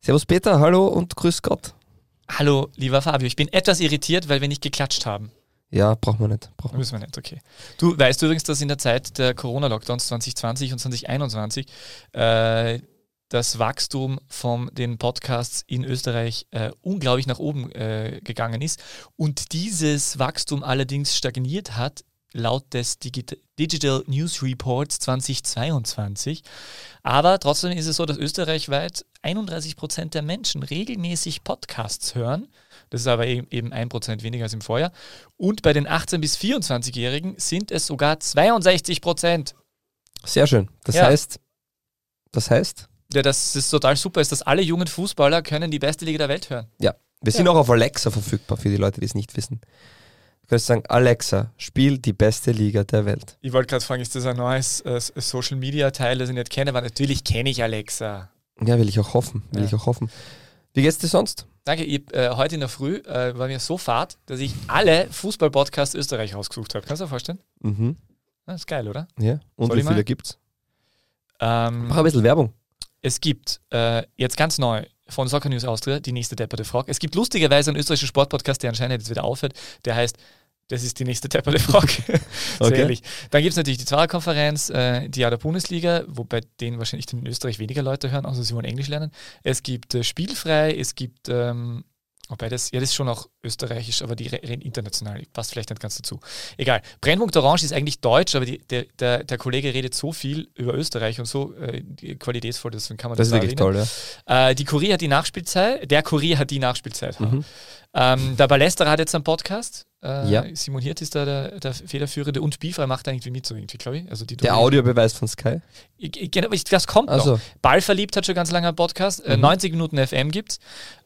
Servus Peter, hallo und grüß Gott. Hallo, lieber Fabio. Ich bin etwas irritiert, weil wir nicht geklatscht haben. Ja, brauchen wir nicht. Brauchen wir. Müssen wir nicht, okay. Du weißt übrigens, dass in der Zeit der Corona-Lockdowns 2020 und 2021 äh, das Wachstum von den Podcasts in Österreich äh, unglaublich nach oben äh, gegangen ist und dieses Wachstum allerdings stagniert hat laut des Digita Digital News Reports 2022. Aber trotzdem ist es so, dass österreichweit 31 Prozent der Menschen regelmäßig Podcasts hören. Das ist aber eben ein Prozent weniger als im Vorjahr. Und bei den 18- bis 24-Jährigen sind es sogar 62 Prozent. Sehr schön. Das ja. heißt, das heißt? Ja, das ist total super, ist, dass alle jungen Fußballer können die beste Liga der Welt hören. Ja, wir sind ja. auch auf Alexa verfügbar für die Leute, die es nicht wissen. Du kannst sagen, Alexa, spiel die beste Liga der Welt. Ich wollte gerade fragen, ist das ein neues äh, Social Media Teil, das ich nicht kenne? Aber natürlich kenne ich Alexa. Ja, will ich auch hoffen. Will ja. ich auch hoffen. Wie geht's dir sonst? Danke, ich, äh, heute in der Früh äh, war mir so fad, dass ich alle Fußball-Podcasts Österreich rausgesucht habe. Kannst du dir vorstellen? Mhm. Das ist geil, oder? Ja. Und Soll wie viele gibt's? Ähm, Mach ein bisschen Werbung. Es gibt äh, jetzt ganz neu von Soccer News Austria die nächste depperte Frage. Es gibt lustigerweise einen österreichischen Sportpodcast, der anscheinend jetzt wieder aufhört. Der heißt das ist die nächste depperte Frage. okay. Dann gibt es natürlich die Zweierkonferenz, äh, die Jahr der Bundesliga, wobei denen wahrscheinlich in Österreich weniger Leute hören, außer sie wollen Englisch lernen. Es gibt äh, Spielfrei, es gibt ähm, Wobei das, ja, das ist schon auch österreichisch, aber die reden international, passt vielleicht nicht ganz dazu. Egal. Brennpunkt Orange ist eigentlich deutsch, aber die, der, der, der, Kollege redet so viel über Österreich und so äh, qualitätsvoll, deswegen kann man das Das ist wirklich toll, ja. Äh, die Kurier hat die Nachspielzeit, der Kurier hat die Nachspielzeit. Mhm. Ähm, der Ballesterer hat jetzt einen Podcast. Äh, ja. Simon Hirt ist da der, der Federführende und Spielfrei macht da irgendwie mit, so irgendwie, glaube ich. Also die der Audiobeweis von Sky? Genau, das kommt also. noch. Ballverliebt hat schon ganz lange einen Podcast. Äh, mhm. 90 Minuten FM gibt es.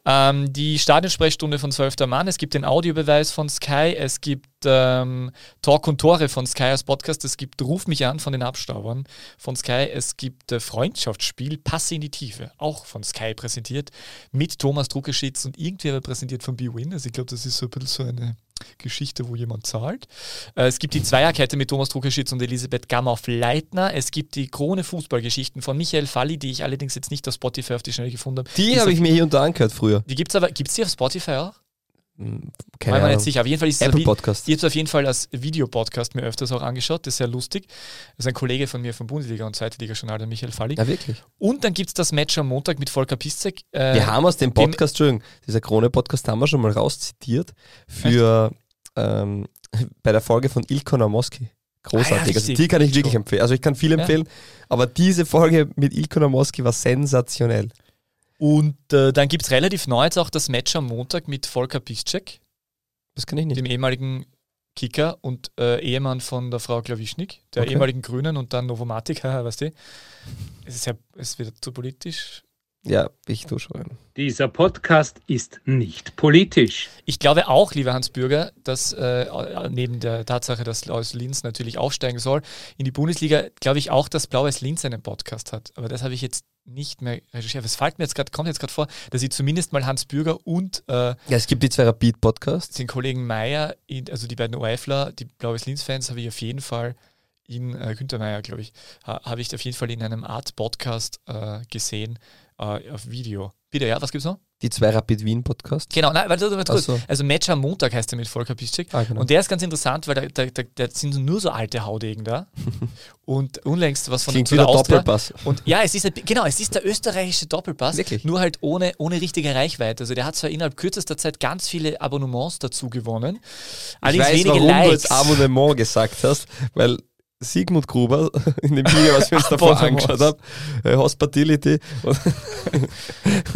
Ähm, die Stadionsprechstunde von 12. Mann. Es gibt den Audiobeweis von Sky. Es gibt ähm, Talk und Tore von Sky als Podcast. Es gibt Ruf mich an von den Abstaubern von Sky. Es gibt äh, Freundschaftsspiel Pass in die Tiefe, auch von Sky präsentiert, mit Thomas Druckerschitz und irgendwie aber präsentiert von BWin. Also ich glaube, das ist so ein bisschen so eine Geschichte, wo jemand zahlt. Äh, es gibt die Zweierkette mit Thomas Druckerschitz und Elisabeth Gammauf-Leitner. Es gibt die Krone Fußballgeschichten von Michael Falli, die ich allerdings jetzt nicht auf Spotify auf die Schnelle gefunden habe. Die habe ich mir hier und da angehört früher. Die gibt es aber, gibt es die auf Spotify auch? Hm, keine Ahnung. nicht sicher. Auf jeden Fall ist Apple es Podcast. Ich habe es auf jeden Fall als Videopodcast mir öfters auch angeschaut. Das ist sehr lustig. Das ist ein Kollege von mir vom Bundesliga und Zweite Liga Journal, der Michael Falli. Ja, wirklich. Und dann gibt es das Match am Montag mit Volker Piszek. Äh, wir haben aus dem Podcast, dem Entschuldigung, dieser Krone-Podcast haben wir schon mal rauszitiert für ähm, bei der Folge von Ilko Namoski. Großartig. Ah, ja, also die kann ich wirklich empfehlen. Also ich kann viel empfehlen, ja. aber diese Folge mit Ilko Namoski war sensationell. Und äh, dann gibt es relativ neu jetzt auch das Match am Montag mit Volker Piszczek. Das kann ich nicht. Dem ehemaligen Kicker und äh, Ehemann von der Frau Klawischnik, der okay. ehemaligen Grünen und dann Novomatic, weißt du. Es ist ja, es wird zu politisch. Ja, ich tue schon. Dieser Podcast ist nicht politisch. Ich glaube auch, lieber Hans Bürger, dass äh, neben der Tatsache, dass Blaues Linz natürlich aufsteigen soll, in die Bundesliga, glaube ich auch, dass Blaues Linz einen Podcast hat. Aber das habe ich jetzt nicht mehr recherchiert. Es fällt mir jetzt gerade, kommt jetzt gerade vor, dass ich zumindest mal Hans Bürger und äh, ja, es gibt die zwei Rapid-Podcasts. Den Kollegen Meier, also die beiden OFler, die Blaues Linz-Fans, habe ich auf jeden Fall in äh, Günther Meier, glaube ich, habe ich auf jeden Fall in einem Art Podcast äh, gesehen äh, auf Video. Bitte, ja, was gibt's noch? Die zwei Rapid Wien Podcast. Genau, nein, warte, warte, so. also Match am Montag heißt der mit Volker Piszczek. Ah, genau. Und der ist ganz interessant, weil da, da, da, sind nur so alte Haudegen da. und unlängst was von Klingt der Austria. Doppelpass. Und ja, es ist genau, es ist der österreichische Doppelpass, Wirklich? nur halt ohne, ohne richtige Reichweite. Also der hat zwar innerhalb kürzester Zeit ganz viele Abonnements dazu gewonnen. Ich weiß, wenige warum Likes. du jetzt Abonnement gesagt hast, weil Sigmund Gruber in dem Video, was wir uns davor angeschaut haben, äh, Hospitality und,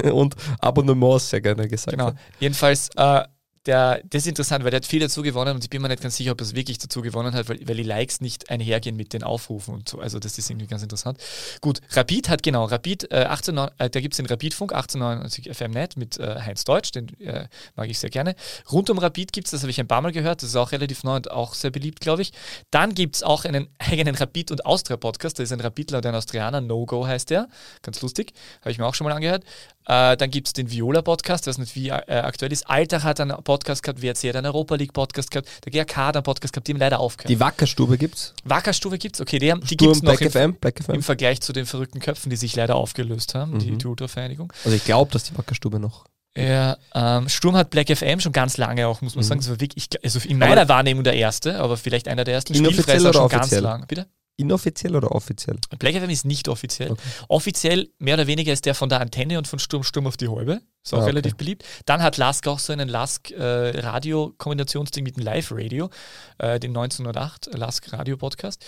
und Abonnements sehr gerne gesagt. Genau. Jedenfalls äh, der, das ist interessant, weil der hat viel dazu gewonnen und ich bin mir nicht ganz sicher, ob er es wirklich dazu gewonnen hat, weil, weil die Likes nicht einhergehen mit den Aufrufen und so. Also das ist irgendwie ganz interessant. Gut, Rapid hat genau, Rapid, äh, 18, äh, da gibt es den Rapidfunk 1899 FMNet mit äh, Heinz Deutsch, den äh, mag ich sehr gerne. Rund um Rapid gibt es, das habe ich ein paar Mal gehört, das ist auch relativ neu und auch sehr beliebt, glaube ich. Dann gibt es auch einen eigenen Rapid- und Austria-Podcast, da ist ein Rapidler und ein Austrianer, No Go heißt der, ganz lustig, habe ich mir auch schon mal angehört. Äh, dann gibt es den Viola-Podcast, was nicht wie äh, aktuell ist. Alter hat einen Podcast Podcast gehabt, WRC hat einen Europa League Podcast gehabt, der GRK hat einen Podcast gehabt, die haben leider aufgehört. Die Wackerstube gibt's? Wackerstube gibt's, okay, die, die gibt es noch im, FM, FM. im Vergleich zu den verrückten Köpfen, die sich leider aufgelöst haben, mhm. die Tutor-Vereinigung. Also ich glaube, dass die Wackerstube noch ja, ähm, Sturm hat Black FM schon ganz lange auch, muss man mhm. sagen. Das war wirklich, also in meiner aber Wahrnehmung der erste, aber vielleicht einer der ersten Spielfresser schon ganz lang. Bitte? Inoffiziell oder offiziell? Black FM ist nicht offiziell. Okay. Offiziell mehr oder weniger ist der von der Antenne und von Sturm Sturm auf die Halbe. Ist auch ah, okay. relativ beliebt. Dann hat Lask auch so einen Lask-Radio-Kombinationsding äh, mit dem Live-Radio, äh, den 1908 Lask-Radio-Podcast.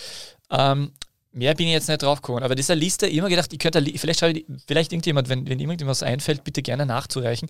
Ähm, Mehr bin ich jetzt nicht drauf gekommen. Aber dieser Liste, immer gedacht, ich könnte, vielleicht, vielleicht irgendjemand, wenn, wenn irgendjemand was einfällt, bitte gerne nachzureichen,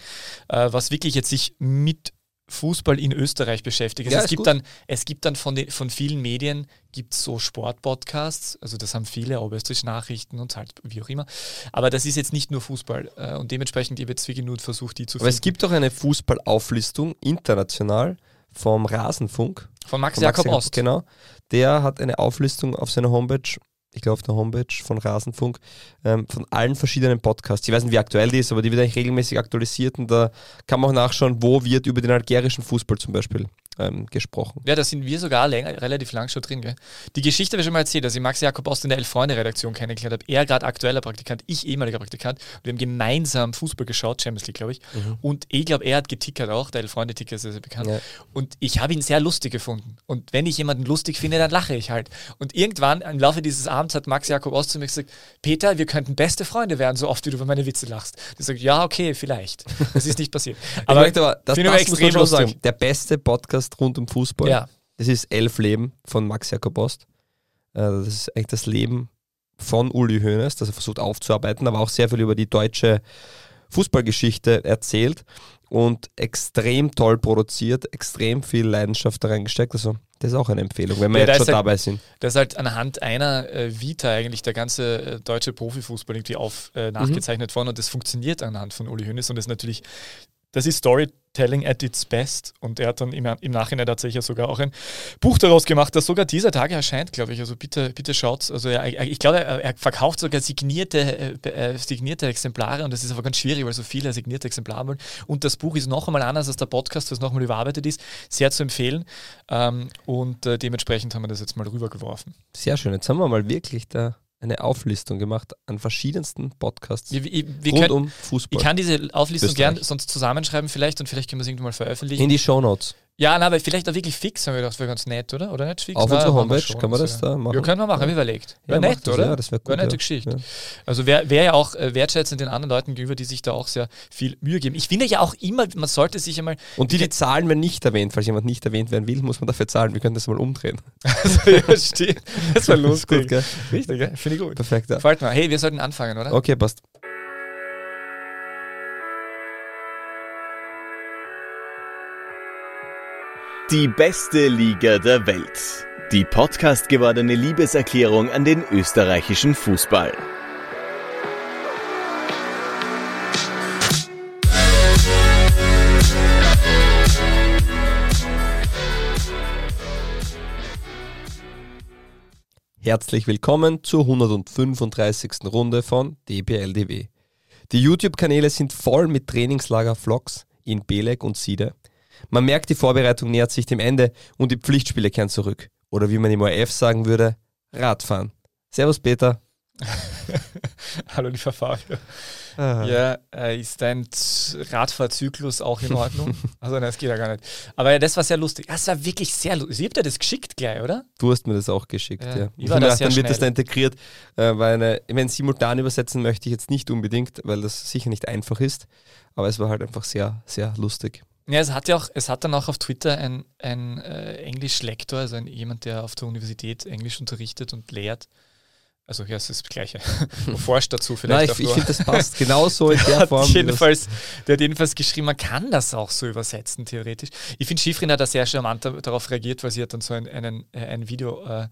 äh, was wirklich jetzt sich mit Fußball in Österreich beschäftigt. Also ja, es, gibt dann, es gibt dann von, den, von vielen Medien gibt so Sportpodcasts, also das haben viele, Oberösterreichische Nachrichten und halt wie auch immer. Aber das ist jetzt nicht nur Fußball äh, und dementsprechend, ich habe jetzt wirklich nur versucht, die zu Aber finden. es gibt doch eine Fußballauflistung international vom Rasenfunk. Von Max, von Jakob Max Ost. Genau. Der hat eine Auflistung auf seiner Homepage ich glaube auf der Homepage von Rasenfunk, ähm, von allen verschiedenen Podcasts. Ich weiß nicht, wie aktuell die ist, aber die wird eigentlich regelmäßig aktualisiert und da kann man auch nachschauen, wo wird über den algerischen Fußball zum Beispiel ähm, gesprochen. Ja, da sind wir sogar länger, relativ lang schon drin. Gell? Die Geschichte habe ich schon mal erzählt, dass ich Max Jakob aus der Elf-Freunde-Redaktion kennengelernt habe. Er gerade aktueller Praktikant, ich ehemaliger Praktikant. Wir haben gemeinsam Fußball geschaut, Champions League, glaube ich. Mhm. Und ich glaube, er hat getickert auch, der Elf-Freunde-Ticker ist sehr, sehr bekannt. Ja. Und ich habe ihn sehr lustig gefunden. Und wenn ich jemanden lustig finde, dann lache ich halt. Und irgendwann im Laufe dieses Abends hat Max Jakob Ost zu mir gesagt, Peter, wir könnten beste Freunde werden, so oft wie du über meine Witze lachst. Ich sage, ja, okay, vielleicht. Das ist nicht passiert. aber, aber das, das muss man schon sagen. Der beste Podcast rund um Fußball ja. Das ist Elf Leben von Max Jakob Ost. Äh, das ist eigentlich das Leben von Uli Hoeneß, das er versucht aufzuarbeiten, aber auch sehr viel über die deutsche Fußballgeschichte erzählt und extrem toll produziert, extrem viel Leidenschaft da reingesteckt. Also das ist auch eine Empfehlung, wenn wir ja, jetzt schon halt, dabei sind. Das ist halt anhand einer äh, Vita eigentlich der ganze äh, deutsche Profifußball irgendwie auf äh, nachgezeichnet mhm. worden und das funktioniert anhand von Uli Hoeneß und das ist natürlich das ist Storytelling at its best. Und er hat dann im, im Nachhinein tatsächlich sogar auch ein Buch daraus gemacht, das sogar dieser Tage erscheint, glaube ich. Also bitte, bitte schaut. Also er, ich glaube, er, er, verkauft sogar signierte, äh, äh, signierte Exemplare und das ist aber ganz schwierig, weil so viele signierte Exemplare wollen. Und das Buch ist noch einmal anders als der Podcast, was noch einmal überarbeitet ist. Sehr zu empfehlen. Ähm, und äh, dementsprechend haben wir das jetzt mal rübergeworfen. Sehr schön. Jetzt haben wir mal wirklich da eine Auflistung gemacht an verschiedensten Podcasts wir, wir, wir rund können, um Fußball. Ich kann diese Auflistung gern sonst zusammenschreiben vielleicht und vielleicht können wir es irgendwann mal veröffentlichen. In die Show Notes. Ja, na, aber vielleicht auch wirklich fix, haben wir gedacht, wäre ganz nett, oder? Oder nicht fix? Auf unserer Homepage kann man das da machen. Ja, können wir machen, ja. wie überlegt. Wäre ja, nett, das, oder? Ja, das wäre gut. Wäre nette Geschichte. Ja. Also wäre wär ja auch äh, wertschätzend den anderen Leuten gegenüber, die sich da auch sehr viel Mühe geben. Ich finde ja auch immer, man sollte sich einmal. Und die, die Zahlen werden nicht erwähnt. Falls jemand nicht erwähnt werden will, muss man dafür zahlen. Wir können das mal umdrehen. also, ja, stimmt. Das war lustig. gut, Richtig, gell? Finde ich gut. Perfekt, ja. Fällt mir. Hey, wir sollten anfangen, oder? Okay, passt. Die beste Liga der Welt. Die Podcast gewordene Liebeserklärung an den österreichischen Fußball. Herzlich willkommen zur 135. Runde von DBLDW. Die YouTube-Kanäle sind voll mit Trainingslager-Vlogs in Belek und Siede man merkt, die Vorbereitung nähert sich dem Ende und die Pflichtspiele kehren zurück. Oder wie man im ORF sagen würde, Radfahren. Servus Peter. Hallo lieber Fabio. Ah. Ja, äh, ist dein Radfahrzyklus auch in Ordnung? also nein, das geht ja gar nicht. Aber ja, das war sehr lustig. Das war wirklich sehr lustig. Sie habt ja das geschickt gleich, oder? Du hast mir das auch geschickt, ja. ja. Ich war das dann wird das da integriert, äh, weil eine, wenn simultan übersetzen möchte ich jetzt nicht unbedingt, weil das sicher nicht einfach ist. Aber es war halt einfach sehr, sehr lustig. Ja, es hat ja auch, es hat dann auch auf Twitter ein, ein äh, Englischlektor, also ein, jemand, der auf der Universität Englisch unterrichtet und lehrt. Also ja, es ist das Gleiche. forscht dazu vielleicht. Nein, ich, ich finde, das passt genauso in der Form. jedenfalls, der hat jedenfalls geschrieben, man kann das auch so übersetzen, theoretisch. Ich finde, Schifrin hat da sehr charmant darauf reagiert, weil sie hat dann so ein, einen, äh, ein Video äh,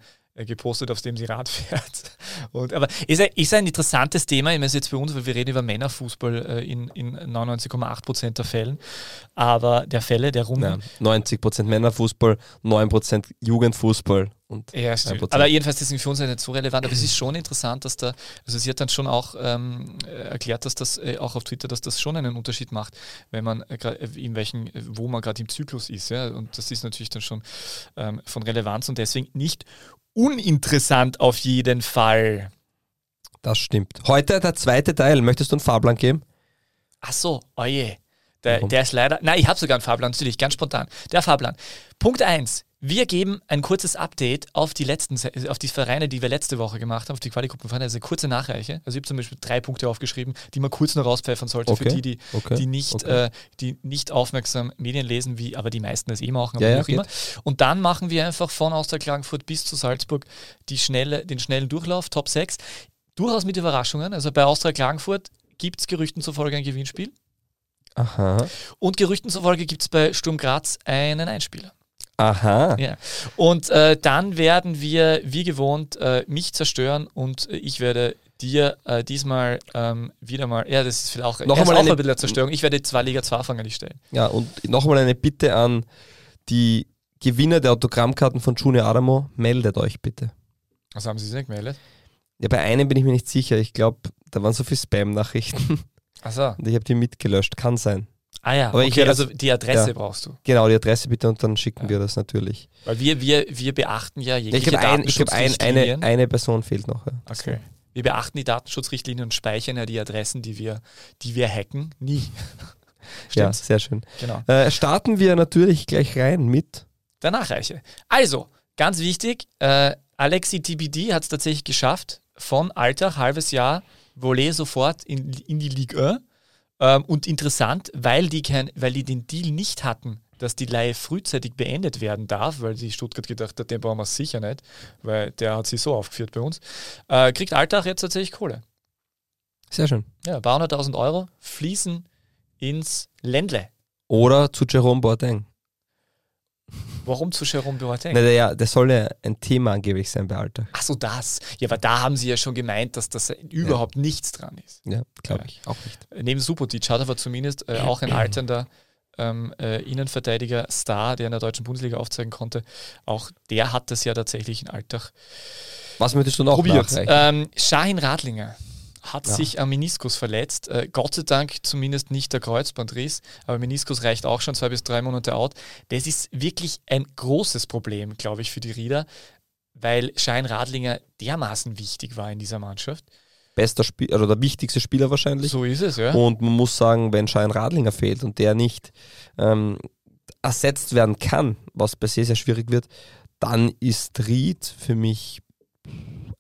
gepostet, auf dem sie Rad fährt. Und, aber ist ein, ist ein interessantes Thema, ich meine, jetzt für uns, weil wir reden über Männerfußball äh, in, in 99,8 Prozent der Fällen, aber der Fälle, der Runden. Ja, 90 Prozent Männerfußball, 9 Prozent Jugendfußball und ja, Aber jedenfalls ist die Funktion nicht so relevant, aber es ist schon interessant, dass da, also sie hat dann schon auch ähm, erklärt, dass das äh, auch auf Twitter, dass das schon einen Unterschied macht, wenn man äh, äh in welchen, wo man gerade im Zyklus ist. Ja? Und das ist natürlich dann schon ähm, von Relevanz und deswegen nicht uninteressant auf jeden Fall. Das stimmt. Heute der zweite Teil. Möchtest du einen Fahrplan geben? Ach so, oje. Der, der ist leider. Nein, ich habe sogar einen Fahrplan, natürlich, ganz spontan. Der Fahrplan. Punkt 1. Wir geben ein kurzes Update auf die letzten, auf die Vereine, die wir letzte Woche gemacht haben, auf die Qualigruppenvereine, also eine kurze Nachreiche. Also ich habe zum Beispiel drei Punkte aufgeschrieben, die man kurz noch rauspfeffern sollte okay. für die, die, okay. die, nicht, okay. äh, die nicht aufmerksam Medien lesen, wie aber die meisten das eh machen, ja, ja, auch immer. Und dann machen wir einfach von Austria Klagenfurt bis zu Salzburg die schnelle, den schnellen Durchlauf, Top 6. Durchaus mit Überraschungen. Also bei Austria Klagenfurt gibt es Gerüchten zufolge ein Gewinnspiel. Aha. Und Gerüchten zufolge gibt es bei Sturm Graz einen Einspieler. Aha. Ja. Und äh, dann werden wir, wie gewohnt, äh, mich zerstören und ich werde dir äh, diesmal ähm, wieder mal, ja, das ist vielleicht auch, noch einmal auch eine, ein bisschen Zerstörung. Ich werde zwei Liga 2 Fanger stellen. Ja, und nochmal eine Bitte an die Gewinner der Autogrammkarten von Junior Adamo, meldet euch bitte. Was haben Sie sich nicht gemeldet? Ja, bei einem bin ich mir nicht sicher. Ich glaube, da waren so viele Spam-Nachrichten. Achso. Und ich habe die mitgelöscht. Kann sein. Ah ja, Aber okay, also die Adresse ja, brauchst du. Genau, die Adresse bitte und dann schicken ja. wir das natürlich. Weil wir, wir, wir beachten ja jegliche ich glaube, ein, ich glaub, ein, eine, eine Person fehlt noch. Ja. Okay. Wir beachten die Datenschutzrichtlinien und speichern ja die Adressen, die wir, die wir hacken, nie. ja, sehr schön. Genau. Äh, starten wir natürlich gleich rein mit der Nachreiche. Also, ganz wichtig, äh, Alexi TBD hat es tatsächlich geschafft, von Alltag, halbes Jahr, Volley sofort in, in die Ligue 1 ähm, und interessant, weil die, kein, weil die den Deal nicht hatten, dass die Leihe frühzeitig beendet werden darf, weil die Stuttgart gedacht hat, den brauchen wir sicher nicht, weil der hat sich so aufgeführt bei uns, äh, kriegt Alltag jetzt tatsächlich Kohle. Sehr schön. Ja, ein paar hunderttausend Euro fließen ins Ländle. Oder zu Jerome Boateng. Warum zu Jerome Boateng? Na, der, der soll ja ein Thema angeblich sein bei Alter. Ach so, das. Ja, aber da haben sie ja schon gemeint, dass das überhaupt ja. nichts dran ist. Ja, glaube ich. Auch nicht. Neben Subotic hat aber zumindest äh, auch ein alternder ähm, äh, Innenverteidiger-Star, der in der deutschen Bundesliga aufzeigen konnte. Auch der hat das ja tatsächlich in Alltag. Was möchtest du noch probiert? Ähm, Shahin Radlinger hat ja. sich am Meniskus verletzt. Äh, Gott sei Dank zumindest nicht der Kreuzbandriss, aber Meniskus reicht auch schon zwei bis drei Monate out. Das ist wirklich ein großes Problem, glaube ich, für die Rieder, weil Schein Radlinger dermaßen wichtig war in dieser Mannschaft. Bester Spieler oder der wichtigste Spieler wahrscheinlich. So ist es, ja. Und man muss sagen, wenn Schein Radlinger fehlt und der nicht ähm, ersetzt werden kann, was bei sehr, sehr schwierig wird, dann ist Ried für mich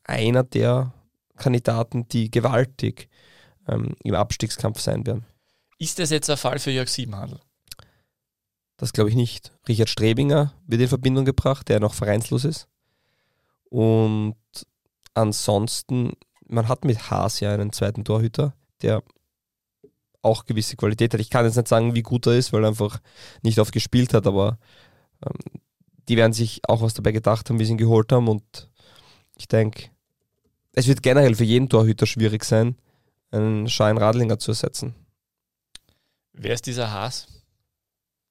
einer der Kandidaten, die gewaltig ähm, im Abstiegskampf sein werden. Ist das jetzt ein Fall für Jörg Siebenhandel? Das glaube ich nicht. Richard Strebinger wird in Verbindung gebracht, der noch vereinslos ist. Und ansonsten, man hat mit Haas ja einen zweiten Torhüter, der auch gewisse Qualität hat. Ich kann jetzt nicht sagen, wie gut er ist, weil er einfach nicht oft gespielt hat, aber ähm, die werden sich auch was dabei gedacht haben, wie sie ihn geholt haben. Und ich denke, es wird generell für jeden Torhüter schwierig sein, einen Schein Radlinger zu ersetzen. Wer ist dieser Haas?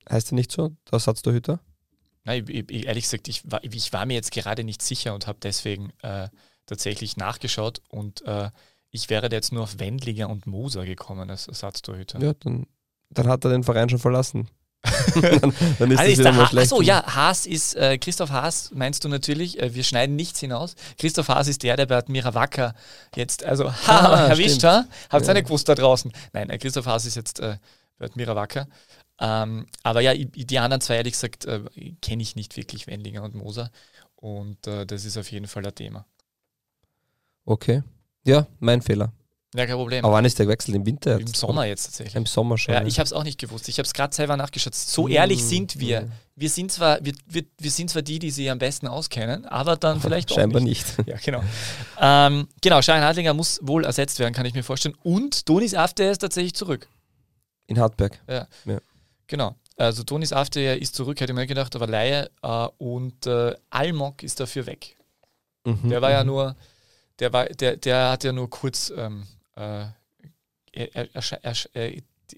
Heißt er nicht so, der Ersatztorhüter? Nein, ich, ich, ehrlich gesagt, ich war, ich war, mir jetzt gerade nicht sicher und habe deswegen äh, tatsächlich nachgeschaut und äh, ich wäre jetzt nur auf Wendlinger und Moser gekommen als Ersatztorhüter. Ja, dann, dann hat er den Verein schon verlassen. dann, dann ist, also ist der ha Achso, ja, Haas ist, äh, Christoph Haas meinst du natürlich, äh, wir schneiden nichts hinaus. Christoph Haas ist der, der bei Admira Wacker jetzt, also, ha, ah, erwischt, ha? Habt ihr ja. nicht gewusst da draußen? Nein, äh, Christoph Haas ist jetzt äh, bei Admira Wacker. Ähm, aber ja, die anderen zwei, ehrlich gesagt, äh, kenne ich nicht wirklich, Wendlinger und Moser. Und äh, das ist auf jeden Fall ein Thema. Okay. Ja, mein Fehler. Ja, kein Problem. Aber wann ist der gewechselt? Im Winter? Im Sommer jetzt tatsächlich. Im Sommer schon. Ja, ja. ich habe es auch nicht gewusst. Ich habe es gerade selber nachgeschaut. So ehrlich sind wir. Mhm. Wir sind, zwar, wir, wir, wir sind zwar die, die sich am besten auskennen, aber dann vielleicht Scheinbar nicht. nicht. Ja, genau. ähm, genau, Schein Hartlinger muss wohl ersetzt werden, kann ich mir vorstellen. Und Tonis Afte ist tatsächlich zurück. In Hartberg. Ja. ja. Genau. Also Tonis Afte ist zurück, hätte ich mir gedacht, aber Laie. Äh, und äh, Almok ist dafür weg. Mhm, der war ja mhm. nur, der war, der, der hat ja nur kurz ähm, äh, er, er, er,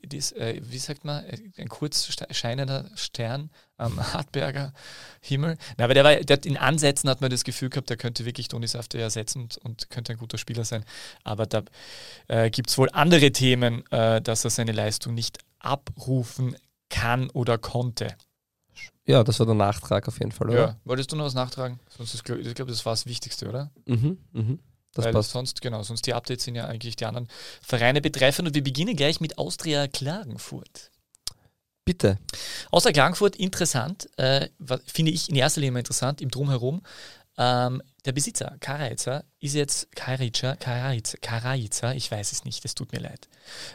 dies, äh, wie sagt man, äh, ein kurz scheinender Stern am Hartberger Himmel. Na, aber der war, der, in Ansätzen hat man das Gefühl gehabt, der könnte wirklich Toni Safte ersetzen und, und, könnte ein guter Spieler sein. Aber da äh, gibt es wohl andere Themen, äh, dass er seine Leistung nicht abrufen kann oder konnte. Ja, das war der Nachtrag auf jeden Fall, oder? Ja, wolltest du noch was nachtragen? Sonst ist, ich glaube, das war das Wichtigste, oder? Mhm, mhm. Das Weil passt. sonst, genau, sonst die Updates sind ja eigentlich die anderen Vereine betreffend und wir beginnen gleich mit Austria Klagenfurt. Bitte. Austria Klagenfurt, interessant, äh, finde ich in erster Linie interessant, im Drumherum. Ähm, der Besitzer, Karaica, ist jetzt Karaica, Karaica, Karaica, ich weiß es nicht, es tut mir leid,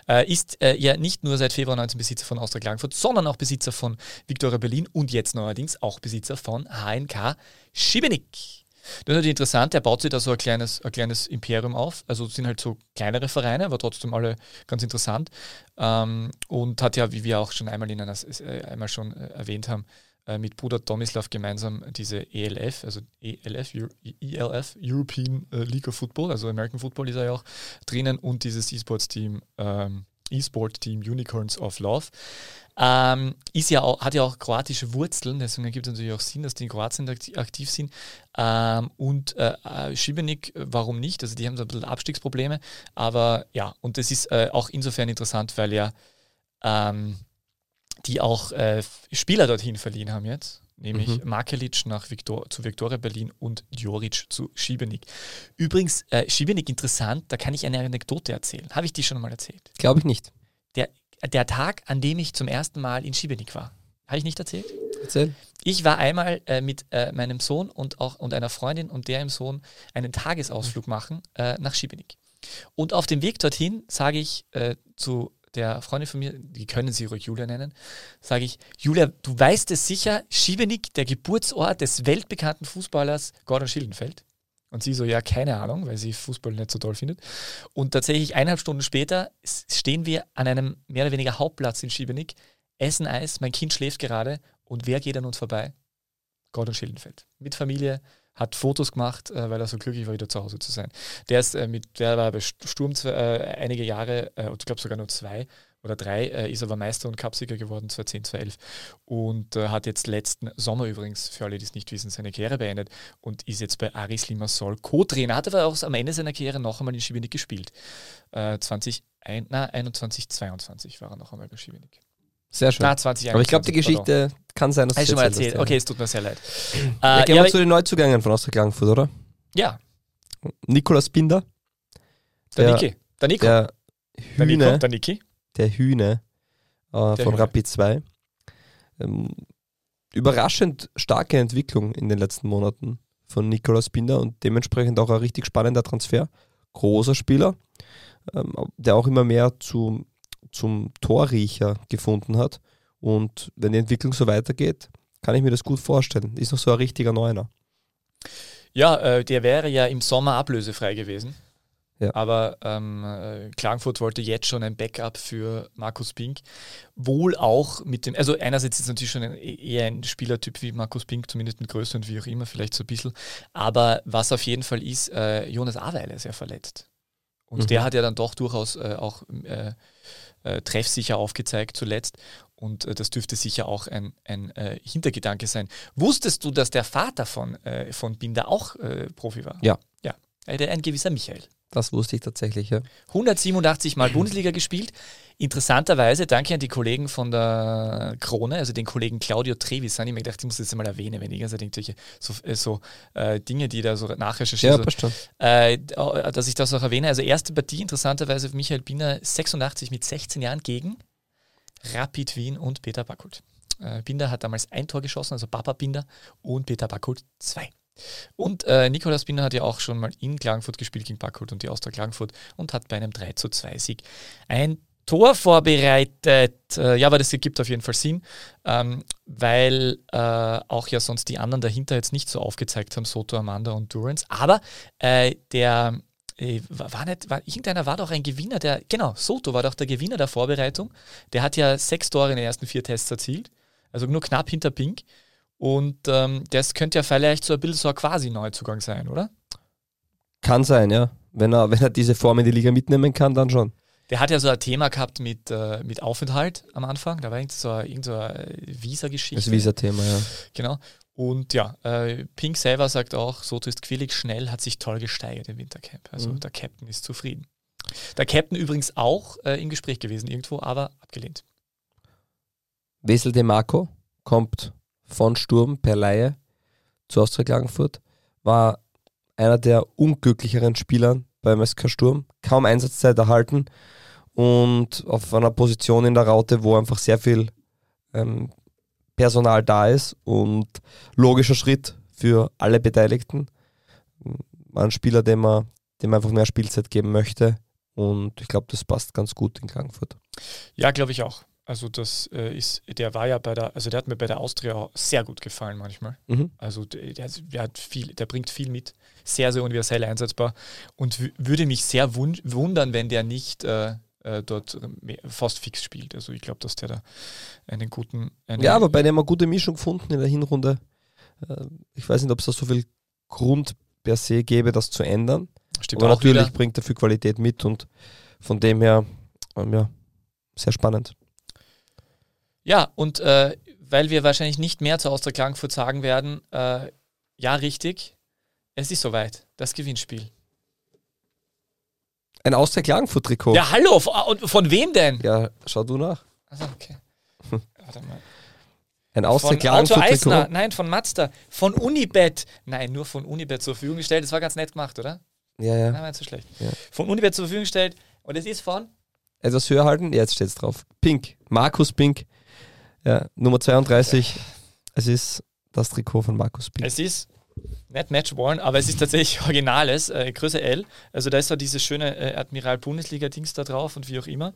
äh, ist äh, ja nicht nur seit Februar 19 Besitzer von Austria Klagenfurt, sondern auch Besitzer von Viktoria Berlin und jetzt neuerdings auch Besitzer von HNK Schibenik. Das ist natürlich interessant, er baut sich da so ein kleines, ein kleines Imperium auf. Also sind halt so kleinere Vereine, aber trotzdem alle ganz interessant. Ähm, und hat ja, wie wir auch schon einmal in einer, äh, einmal schon äh, erwähnt haben, äh, mit Bruder Tomislav gemeinsam diese ELF, also ELF, ELF, European äh, League of Football, also American Football ist er ja auch drinnen und dieses E-Sports-Team, ähm, E-Sport-Team Unicorns of Love. Ähm, ist ja auch, hat ja auch kroatische Wurzeln, deswegen ergibt es natürlich auch Sinn, dass die in Kroatien aktiv sind. Ähm, und äh, äh Šibenik, warum nicht? Also die haben so ein bisschen Abstiegsprobleme, aber ja, und das ist äh, auch insofern interessant, weil ja ähm, die auch äh, Spieler dorthin verliehen haben jetzt nämlich mhm. Makelic nach Viktor, zu Viktoria Berlin und Joric zu Šibenik. Übrigens, äh, Šibenik interessant, da kann ich eine Anekdote erzählen. Habe ich die schon mal erzählt? Glaube ich nicht. Der der Tag, an dem ich zum ersten Mal in Schibenik war. Habe ich nicht erzählt? Erzähl. Ich war einmal äh, mit äh, meinem Sohn und auch und einer Freundin und deren Sohn einen Tagesausflug machen äh, nach Schibenik. Und auf dem Weg dorthin sage ich äh, zu der Freundin von mir, die können sie ruhig Julia nennen, sage ich, Julia, du weißt es sicher, Schibenik, der Geburtsort des weltbekannten Fußballers Gordon Schildenfeld. Und sie so, ja, keine Ahnung, weil sie Fußball nicht so toll findet. Und tatsächlich eineinhalb Stunden später stehen wir an einem mehr oder weniger Hauptplatz in Schiebenig, essen Eis, mein Kind schläft gerade und wer geht an uns vorbei? Gordon Schildenfeld. Mit Familie, hat Fotos gemacht, äh, weil er so glücklich war, wieder zu Hause zu sein. Der ist äh, mit, der war bei Sturm äh, einige Jahre, ich glaube sogar nur zwei oder drei, äh, ist aber Meister und Cupsieger geworden 2010, 2011 und äh, hat jetzt letzten Sommer übrigens, für alle, die es nicht wissen, seine Karriere beendet und ist jetzt bei Aris Limassol Co-Trainer, hat aber auch am Ende seiner Karriere noch einmal in Schibenik gespielt. Äh, 20, ein, na, 21, 22 war er noch einmal bei Schibenik. Sehr schön. Na, 20, aber ich glaube, die Geschichte pardon. kann sein, dass du schon mal erzählt. Okay, es tut mir sehr leid. Ja, äh, gehen wir zu den Neuzugängen von Austria Klagenfurt, oder? Ja. Nikolaus Binder. Der, der Niki. Der Nico. Der Hühne. Der Niki der Hühne äh, der von. Rapid 2. Ähm, überraschend starke Entwicklung in den letzten Monaten von Nikolaus Binder und dementsprechend auch ein richtig spannender Transfer. Großer Spieler, ähm, der auch immer mehr zu, zum Torriecher gefunden hat. Und wenn die Entwicklung so weitergeht, kann ich mir das gut vorstellen. Ist noch so ein richtiger Neuner. Ja, äh, der wäre ja im Sommer ablösefrei gewesen. Ja. Aber ähm, äh, Klagenfurt wollte jetzt schon ein Backup für Markus Pink. Wohl auch mit dem, also einerseits ist es natürlich schon ein, eher ein Spielertyp wie Markus Pink, zumindest mit Größe und wie auch immer, vielleicht so ein bisschen. Aber was auf jeden Fall ist, äh, Jonas Aweile ist ja verletzt. Und mhm. der hat ja dann doch durchaus äh, auch äh, äh, treffsicher aufgezeigt zuletzt. Und äh, das dürfte sicher auch ein, ein Hintergedanke sein. Wusstest du, dass der Vater von, von Binder auch Profi war? Ja. Ja, ein gewisser Michael. Das wusste ich tatsächlich, ja. 187 Mal Bundesliga gespielt. Interessanterweise, danke an die Kollegen von der Krone, also den Kollegen Claudio Trevis, ich mir gedacht, ich muss das jetzt mal erwähnen, wenn ich ganze Zeit irgendwelche so, äh, so äh, Dinge, die da so nachrecherchieren, ja, so, äh, dass ich das auch erwähne. Also erste Partie, interessanterweise für Michael Binder, 86 mit 16 Jahren gegen Rapid Wien und Peter Backult. Äh, Binder hat damals ein Tor geschossen, also Papa Binder und Peter Backult zwei. Und äh, Nikolaus Binder hat ja auch schon mal in Klagenfurt gespielt gegen Backholt und die Austria Klagenfurt und hat bei einem 3 zu 2 Sieg ein Tor vorbereitet. Äh, ja, aber das ergibt auf jeden Fall Sinn, ähm, weil äh, auch ja sonst die anderen dahinter jetzt nicht so aufgezeigt haben, Soto, Amanda und Durance. Aber äh, der äh, war nicht, war, irgendeiner war doch ein Gewinner, der, genau, Soto war doch der Gewinner der Vorbereitung. Der hat ja sechs Tore in den ersten vier Tests erzielt, also nur knapp hinter Pink. Und ähm, das könnte ja vielleicht so ein bisschen so ein quasi Neuzugang sein, oder? Kann sein, ja. Wenn er, wenn er diese Form in die Liga mitnehmen kann, dann schon. Der hat ja so ein Thema gehabt mit, äh, mit Aufenthalt am Anfang. Da war irgend so, irgend so eine Visa-Geschichte. Das Visa-Thema, ja. Genau. Und ja, äh, Pink selber sagt auch, Soto ist quillig schnell, hat sich toll gesteigert im Wintercamp. Also mhm. der Captain ist zufrieden. Der Captain übrigens auch äh, im Gespräch gewesen irgendwo, aber abgelehnt. Wesel de Marco kommt von Sturm per Laie zu Austria Klagenfurt, war einer der unglücklicheren Spieler beim SK Sturm, kaum Einsatzzeit erhalten und auf einer Position in der Raute, wo einfach sehr viel ähm, Personal da ist und logischer Schritt für alle Beteiligten. War ein Spieler, dem man, dem einfach mehr Spielzeit geben möchte und ich glaube, das passt ganz gut in Klagenfurt. Ja, glaube ich auch. Also das äh, ist, der war ja bei der, also der hat mir bei der Austria sehr gut gefallen manchmal. Mhm. Also der, der, hat viel, der bringt viel mit, sehr, sehr universell einsetzbar und würde mich sehr wundern, wenn der nicht äh, äh, dort fast fix spielt. Also ich glaube, dass der da einen guten... Einen ja, aber bei dem eine gute Mischung gefunden in der Hinrunde. Äh, ich weiß nicht, ob es da so viel Grund per se gäbe, das zu ändern. Stimmt aber natürlich wieder. bringt er viel Qualität mit und von dem her, ähm, ja, sehr spannend. Ja, und äh, weil wir wahrscheinlich nicht mehr zu Austria Klagenfurt sagen werden, äh, ja, richtig, es ist soweit, das Gewinnspiel. Ein Austria Klagenfurt-Trikot. Ja, hallo, und von wem denn? Ja, schau du nach. Also, okay. Warte mal. Ein Austria Klagenfurt-Trikot? Nein, von Mazda. Von Unibet. Nein, nur von Unibet zur Verfügung gestellt. Das war ganz nett gemacht, oder? Ja, ja. Nein, war so schlecht. Ja. Von Unibet zur Verfügung gestellt. Und es ist von? Etwas höher halten. Jetzt steht es drauf. Pink. Markus Pink. Ja, Nummer 32. Es ist das Trikot von Markus Pink. Es ist nicht Match Worn, aber es ist tatsächlich Originales, äh, Größe L. Also da ist so dieses schöne äh, Admiral-Bundesliga-Dings da drauf und wie auch immer.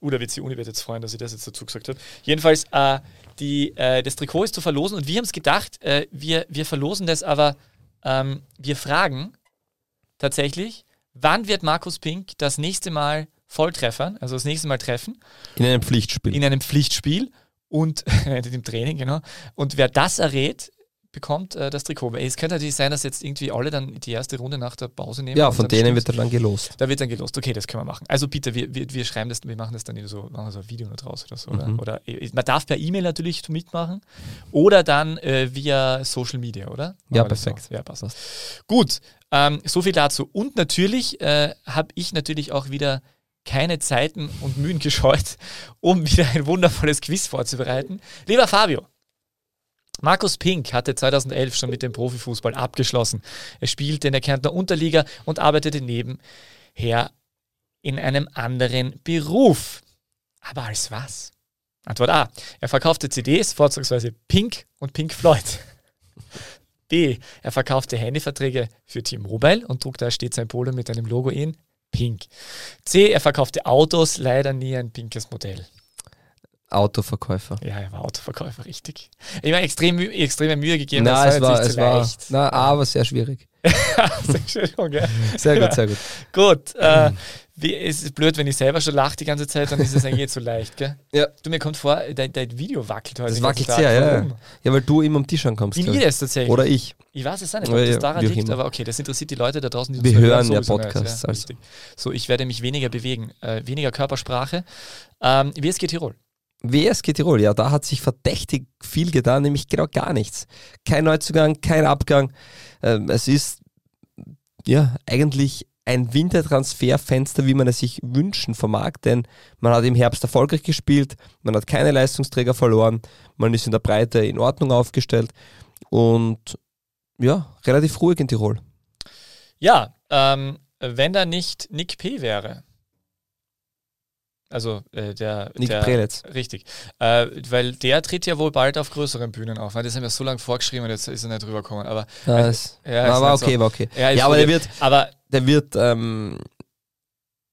Oder wird sie Uni wird jetzt freuen, dass ich das jetzt dazu gesagt habe. Jedenfalls, äh, die, äh, das Trikot ist zu verlosen und wir haben es gedacht, äh, wir, wir verlosen das, aber ähm, wir fragen tatsächlich, wann wird Markus Pink das nächste Mal Volltreffern, also das nächste Mal treffen? In einem Pflichtspiel. In einem Pflichtspiel und im Training, genau. Und wer das errät, bekommt äh, das Trikot. Es könnte natürlich sein, dass jetzt irgendwie alle dann die erste Runde nach der Pause nehmen. Ja, von denen wird dann gelost. Da wird dann gelost. Okay, das können wir machen. Also bitte, wir, wir, wir schreiben das, wir machen das dann so, machen so ein Video noch draus oder so. Mhm. Oder, oder, äh, man darf per E-Mail natürlich mitmachen oder dann äh, via Social Media, oder? Machen ja, perfekt. So? Ja, passt. Gut, ähm, so viel dazu. Und natürlich äh, habe ich natürlich auch wieder keine Zeiten und Mühen gescheut, um wieder ein wundervolles Quiz vorzubereiten. Lieber Fabio, Markus Pink hatte 2011 schon mit dem Profifußball abgeschlossen. Er spielte in der Kärntner Unterliga und arbeitete nebenher in einem anderen Beruf. Aber als was? Antwort A. Er verkaufte CDs, vorzugsweise Pink und Pink Floyd. B. Er verkaufte Handyverträge für T-Mobile und trug da stets ein Polo mit einem Logo in Pink. C. Er verkaufte Autos, leider nie ein pinkes Modell. Autoverkäufer. Ja, er war Autoverkäufer, richtig. Ich habe extrem, extreme Mühe gegeben. Na, es war, es war, na, aber sehr schwierig. sehr gut, sehr gut. Gut, äh, wie, es ist blöd, wenn ich selber schon lache die ganze Zeit, dann ist es eigentlich zu leicht, gell? Ja. Du, mir kommt vor, dein, dein Video wackelt heute. Das wackelt sehr, ja. Ja, weil du immer am Tisch ankommst. Ich das tatsächlich? Oder ich. Ich weiß es nicht, ob ja, das daran liegt, aber okay, das interessiert die Leute da draußen, die Wir hören ja Podcasts. Ja, also. So, ich werde mich weniger bewegen, äh, weniger Körpersprache. Ähm, WSG Tirol. WSG Tirol, ja, da hat sich verdächtig viel getan, nämlich genau gar nichts. Kein Neuzugang, kein Abgang. Ähm, es ist ja eigentlich ein Wintertransferfenster, wie man es sich wünschen vermag, denn man hat im Herbst erfolgreich gespielt, man hat keine Leistungsträger verloren, man ist in der Breite in Ordnung aufgestellt und ja, relativ ruhig in Tirol. Ja, ähm, wenn da nicht Nick P wäre, also äh, der, Nick der Prelitz. Richtig. Äh, weil der tritt ja wohl bald auf größeren Bühnen auf. Das haben wir so lange vorgeschrieben und jetzt ist er nicht rübergekommen. Aber, ja, ist, ja, war, okay, so. war okay, Ja, ja aber der wird, aber der wird, ähm,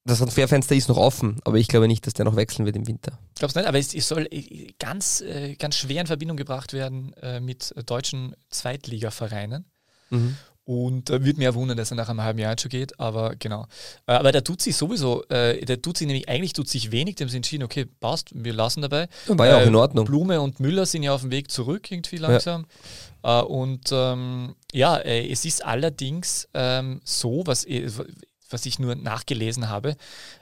das Transferfenster ist noch offen, aber ich glaube nicht, dass der noch wechseln wird im Winter. Glaubst du nicht? Aber es, es soll äh, ganz, äh, ganz schwer in Verbindung gebracht werden äh, mit deutschen Zweitligavereinen. Mhm. Und äh, würde mir ja wundern, dass er nach einem halben Jahr schon geht, aber genau. Äh, aber der tut sich sowieso, äh, der tut sich nämlich, eigentlich tut sich wenig, dem sind entschieden, okay, passt, wir lassen dabei. War ja auch in Ordnung. Blume und Müller sind ja auf dem Weg zurück irgendwie langsam. Ja. Äh, und ähm, ja, äh, es ist allerdings ähm, so, was was ich nur nachgelesen habe,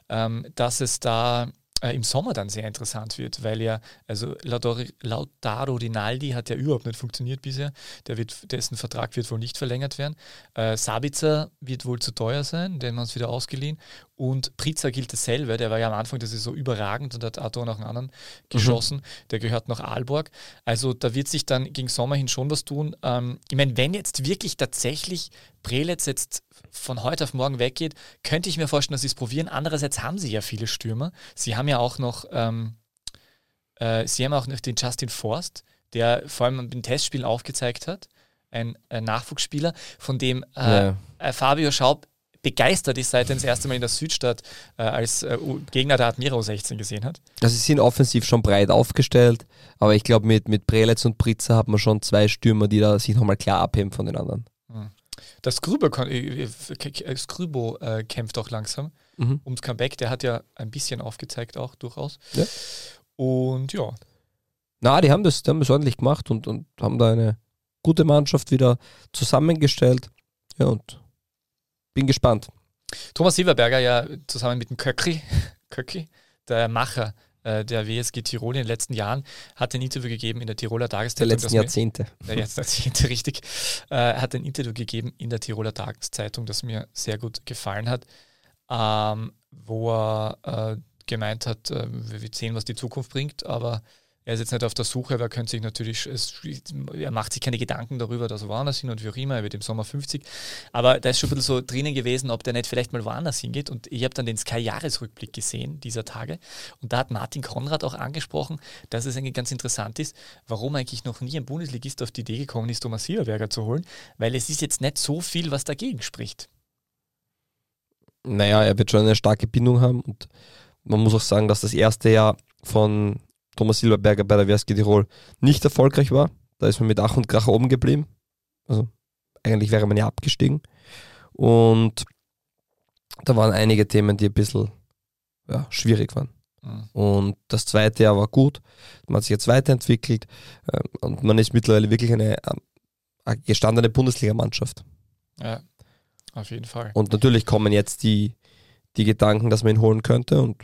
ähm, dass es da äh, im Sommer dann sehr interessant wird, weil ja, also Lautaro Rinaldi hat ja überhaupt nicht funktioniert bisher. Der wird, dessen Vertrag wird wohl nicht verlängert werden. Äh, Sabitzer wird wohl zu teuer sein, den haben wir uns wieder ausgeliehen. Und Pritzer gilt dasselbe, der war ja am Anfang das ist so überragend und hat Arthur noch einen anderen geschossen. Mhm. Der gehört nach Aalborg. Also da wird sich dann gegen Sommer hin schon was tun. Ähm, ich meine, wenn jetzt wirklich tatsächlich Prelitz jetzt von heute auf morgen weggeht, könnte ich mir vorstellen, dass sie es probieren. Andererseits haben sie ja viele Stürmer. Sie haben ja auch noch, ähm, äh, sie haben auch noch den Justin Forst, der vor allem im Testspiel aufgezeigt hat. Ein, ein Nachwuchsspieler, von dem äh, ja. Äh, Fabio Schaub begeistert ist, seit er das erste Mal in der Südstadt äh, als äh, Gegner der Admiro 16 gesehen hat. Also sie sind offensiv schon breit aufgestellt, aber ich glaube mit, mit Prelitz und Pritzer hat man schon zwei Stürmer, die da sich nochmal klar abheben von den anderen. Hm. Das Grübo, äh, äh, äh, kämpft auch langsam mhm. ums Comeback. Der hat ja ein bisschen aufgezeigt auch durchaus. Ja. Und ja. Na, die haben das, die haben das ordentlich gemacht und, und haben da eine gute Mannschaft wieder zusammengestellt. Ja, und bin gespannt. Thomas Silberberger ja zusammen mit dem Köckri, Köckri der Macher äh, der WSG Tirol in den letzten Jahren, hat ein Interview gegeben in der Tiroler Tageszeitung. Der letzten Jahrzehnte. Mir, der Jahrzehnte, richtig. Äh, hat ein Interview gegeben in der Tiroler Tageszeitung, das mir sehr gut gefallen hat, ähm, wo er äh, gemeint hat, äh, wir sehen, was die Zukunft bringt, aber er ist jetzt nicht auf der Suche, aber er könnte sich natürlich, es, er macht sich keine Gedanken darüber, dass er woanders hin und wie auch immer, er wird im Sommer 50. Aber da ist schon ein bisschen so drinnen gewesen, ob der nicht vielleicht mal woanders hingeht. Und ich habe dann den Sky-Jahresrückblick gesehen dieser Tage. Und da hat Martin Konrad auch angesprochen, dass es eigentlich ganz interessant ist, warum eigentlich noch nie ein Bundesligist auf die Idee gekommen ist, Thomas Silberberger zu holen, weil es ist jetzt nicht so viel, was dagegen spricht. Naja, er wird schon eine starke Bindung haben und man muss auch sagen, dass das erste Jahr von Thomas Silberberger bei der WSG Tirol nicht erfolgreich war. Da ist man mit Ach und Krach oben geblieben. Also eigentlich wäre man ja abgestiegen. Und da waren einige Themen, die ein bisschen ja, schwierig waren. Mhm. Und das zweite Jahr war gut. Man hat sich jetzt weiterentwickelt ähm, und man ist mittlerweile wirklich eine, ähm, eine gestandene Bundesligamannschaft. Ja, auf jeden Fall. Und natürlich kommen jetzt die, die Gedanken, dass man ihn holen könnte und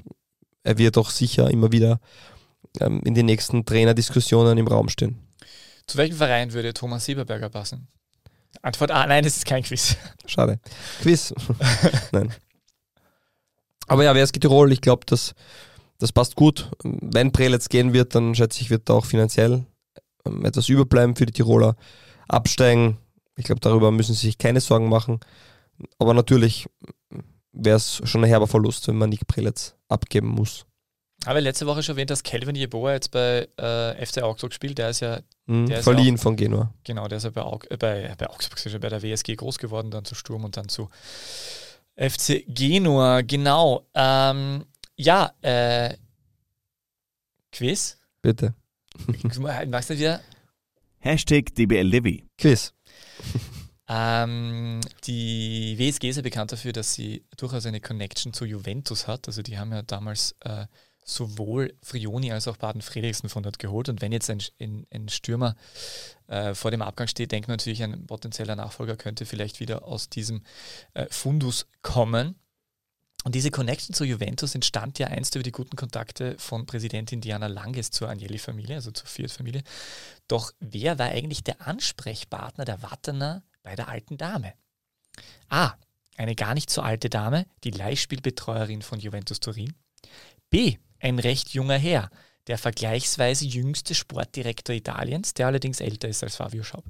er wird auch sicher immer wieder ähm, in den nächsten Trainerdiskussionen im Raum stehen. Zu welchem Verein würde Thomas Sieberberger passen? Antwort A, nein, das ist kein Quiz. Schade. Quiz? nein. Aber ja, wer ist Tirol? Ich glaube, das, das passt gut. Wenn Prelitz gehen wird, dann schätze ich, wird da auch finanziell ähm, etwas überbleiben für die Tiroler. Absteigen, ich glaube, darüber müssen sie sich keine Sorgen machen. Aber natürlich wäre es schon ein herber Verlust, wenn man Nick Prelitz abgeben muss. Habe letzte Woche schon erwähnt, dass Calvin Jeboa jetzt bei äh, FC Augsburg spielt. Der ist ja. Mhm, der ist verliehen ja auch, von Genua. Genau, der ist ja bei, Aug äh, bei, bei Augsburg, bei der WSG groß geworden, dann zu Sturm und dann zu FC Genua. Genau. Ähm, ja, äh, Quiz? Bitte. Magst du wieder? Hashtag DBLDevi. Quiz. Ähm, die WSG ist ja bekannt dafür, dass sie durchaus eine Connection zu Juventus hat. Also die haben ja damals äh, sowohl Frioni als auch Baden Fredriksen von dort geholt. Und wenn jetzt ein, ein, ein Stürmer äh, vor dem Abgang steht, denkt man natürlich, ein potenzieller Nachfolger könnte vielleicht wieder aus diesem äh, Fundus kommen. Und diese Connection zu Juventus entstand ja einst über die guten Kontakte von Präsidentin Diana Langes zur Agnelli-Familie, also zur Fiat-Familie. Doch wer war eigentlich der Ansprechpartner der Wattener bei der alten Dame. A. Eine gar nicht so alte Dame, die Leihspielbetreuerin von Juventus Turin. B. Ein recht junger Herr, der vergleichsweise jüngste Sportdirektor Italiens, der allerdings älter ist als Fabio Schaub.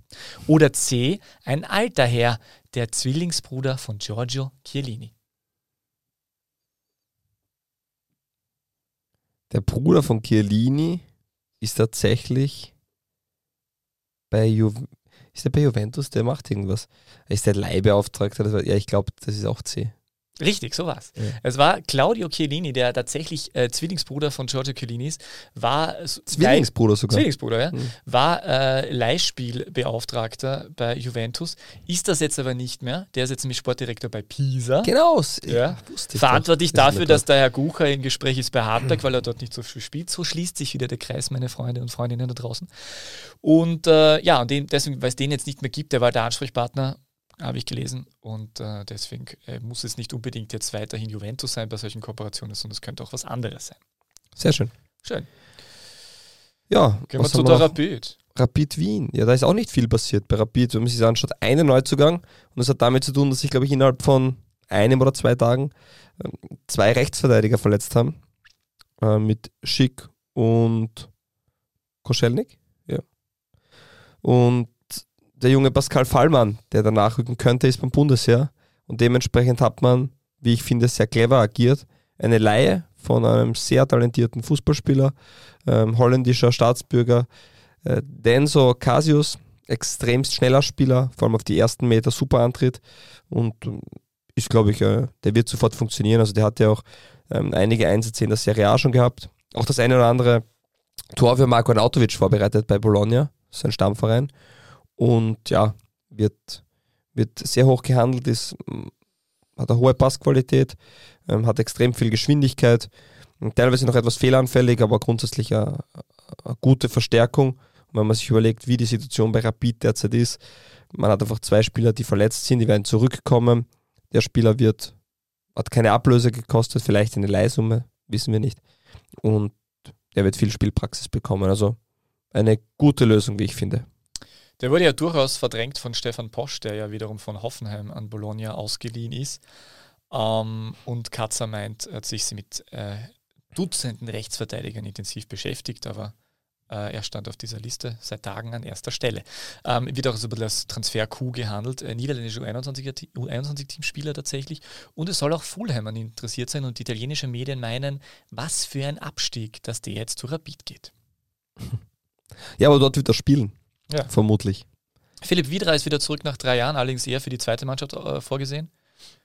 Oder C. Ein alter Herr, der Zwillingsbruder von Giorgio Chiellini. Der Bruder von Chiellini ist tatsächlich bei Juventus ist der bei Juventus, der macht irgendwas. Ist der Leihbeauftragter? Ja, ich glaube, das ist auch C. Richtig, so war's. Ja. Es war Claudio Chiellini, der tatsächlich äh, Zwillingsbruder von Giorgio Chiellini ist, war Zwillingsbruder sogar. Zwillingsbruder, ja. Mhm. War äh, Leihspielbeauftragter bei Juventus, ist das jetzt aber nicht mehr. Der ist jetzt nämlich Sportdirektor bei Pisa. Genau. Ja. Verantwortlich das dafür, dass der Herr Gucher im Gespräch ist bei Hartberg, weil er dort nicht so viel spielt. So schließt sich wieder der Kreis, meine Freunde und Freundinnen da draußen. Und äh, ja, und den, deswegen, weil es den jetzt nicht mehr gibt, der war der Ansprechpartner habe ich gelesen. Und äh, deswegen äh, muss es nicht unbedingt jetzt weiterhin Juventus sein bei solchen Kooperationen, sondern es könnte auch was anderes sein. Sehr schön. Schön. Ja, gehen wir zu der Rapid. Rapid Wien. Ja, da ist auch nicht viel passiert bei Rapid. Wenn man sich das anschaut, einen Neuzugang. Und das hat damit zu tun, dass sich, glaube ich, innerhalb von einem oder zwei Tagen ähm, zwei Rechtsverteidiger verletzt haben. Äh, mit Schick und Koschelnik. Ja. Und der junge Pascal Fallmann, der danach rücken könnte, ist beim Bundesheer. Und dementsprechend hat man, wie ich finde, sehr clever agiert. Eine Laie von einem sehr talentierten Fußballspieler, ähm, holländischer Staatsbürger, äh, Denso Casius, extremst schneller Spieler, vor allem auf die ersten Meter super antritt und ähm, ist, glaube ich, äh, der wird sofort funktionieren. Also der hat ja auch ähm, einige Einsätze in der Serie A schon gehabt. Auch das eine oder andere Tor für Marco Nautovic vorbereitet bei Bologna, sein Stammverein. Und ja, wird, wird sehr hoch gehandelt, ist, hat eine hohe Passqualität, ähm, hat extrem viel Geschwindigkeit, teilweise noch etwas fehleranfällig, aber grundsätzlich eine, eine gute Verstärkung. Und wenn man sich überlegt, wie die Situation bei Rapid derzeit ist, man hat einfach zwei Spieler, die verletzt sind, die werden zurückkommen. Der Spieler wird, hat keine Ablöse gekostet, vielleicht eine Leihsumme, wissen wir nicht. Und der wird viel Spielpraxis bekommen. Also eine gute Lösung, wie ich finde. Der wurde ja durchaus verdrängt von Stefan Posch, der ja wiederum von Hoffenheim an Bologna ausgeliehen ist. Ähm, und Katzer meint, er hat sich mit äh, Dutzenden Rechtsverteidigern intensiv beschäftigt, aber äh, er stand auf dieser Liste seit Tagen an erster Stelle. Ähm, wird auch so ein bisschen als Transfer-Coup gehandelt. Äh, niederländische U21-Teamspieler tatsächlich. Und es soll auch Fulham an interessiert sein und italienische Medien meinen, was für ein Abstieg, dass der jetzt zu Rapid geht. Ja, aber dort wird er spielen. Ja. Vermutlich. Philipp Wiedra ist wieder zurück nach drei Jahren, allerdings eher für die zweite Mannschaft äh, vorgesehen.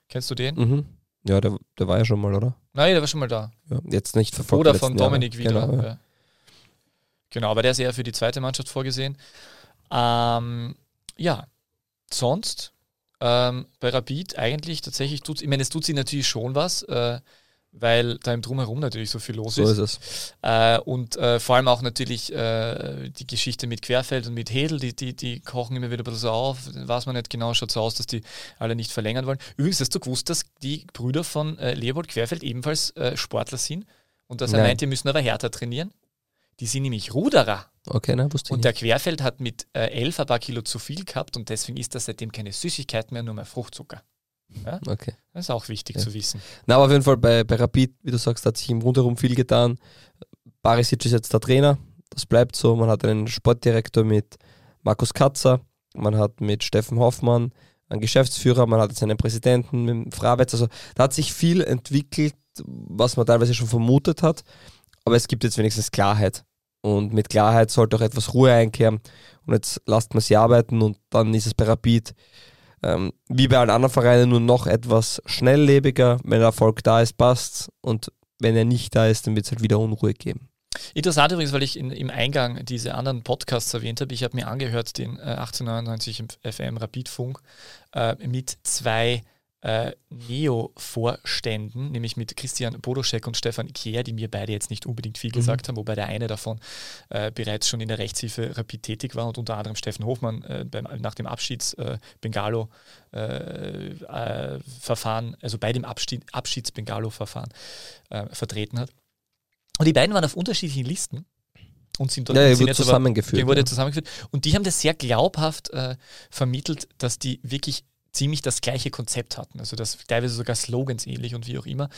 Kennst du den? Mhm. Ja, der, der war ja schon mal, oder? Nein, der war schon mal da. Ja, jetzt nicht verfolgt. Oder von Dominik Wiedra. Genau, ja. genau, aber der ist eher für die zweite Mannschaft vorgesehen. Ähm, ja, sonst ähm, bei Rapid eigentlich tatsächlich tut ich meine, es tut sich natürlich schon was. Äh, weil da im Drumherum natürlich so viel los so ist. Ist es. Äh, und äh, vor allem auch natürlich äh, die Geschichte mit Querfeld und mit Hedel, die, die, die kochen immer wieder ein bisschen so auf. Weiß man nicht genau, schaut so aus, dass die alle nicht verlängern wollen. Übrigens hast du gewusst, dass die Brüder von äh, Leopold Querfeld ebenfalls äh, Sportler sind und dass er Nein. meint, die müssen aber härter trainieren? Die sind nämlich Ruderer. Okay, na, wusste ich Und der Querfeld hat mit äh, elf ein paar Kilo zu viel gehabt und deswegen ist das seitdem keine Süßigkeit mehr, nur mehr Fruchtzucker. Ja? Okay. Das ist auch wichtig ja. zu wissen. Na, aber auf jeden Fall bei, bei Rapid, wie du sagst, hat sich im Rundherum viel getan. Barisic ist jetzt der Trainer, das bleibt so. Man hat einen Sportdirektor mit Markus Katzer, man hat mit Steffen Hoffmann einen Geschäftsführer, man hat jetzt einen Präsidenten mit Frawetz. Also da hat sich viel entwickelt, was man teilweise schon vermutet hat. Aber es gibt jetzt wenigstens Klarheit. Und mit Klarheit sollte auch etwas Ruhe einkehren. Und jetzt lasst man sie arbeiten und dann ist es bei Rapid ähm, wie bei allen anderen Vereinen nur noch etwas schnelllebiger. Wenn der Erfolg da ist, passt Und wenn er nicht da ist, dann wird es halt wieder Unruhe geben. Interessant übrigens, weil ich in, im Eingang diese anderen Podcasts erwähnt habe. Ich habe mir angehört den äh, 1899 im FM Rapidfunk äh, mit zwei äh, Neo-Vorständen, nämlich mit Christian Bodoschek und Stefan Kehr, die mir beide jetzt nicht unbedingt viel mhm. gesagt haben, wobei der eine davon äh, bereits schon in der Rechtshilfe rapid tätig war und unter anderem Steffen Hofmann äh, beim, nach dem Abschieds-Bengalo-Verfahren, äh, äh, also bei dem Abschieds-Bengalo-Verfahren äh, vertreten hat. Und die beiden waren auf unterschiedlichen Listen und sind dort ja, sind wurde zusammengeführt. Aber, wurde ja. zusammengeführt. Und die haben das sehr glaubhaft äh, vermittelt, dass die wirklich ziemlich das gleiche Konzept hatten. Also das teilweise sogar Slogans ähnlich und wie auch immer.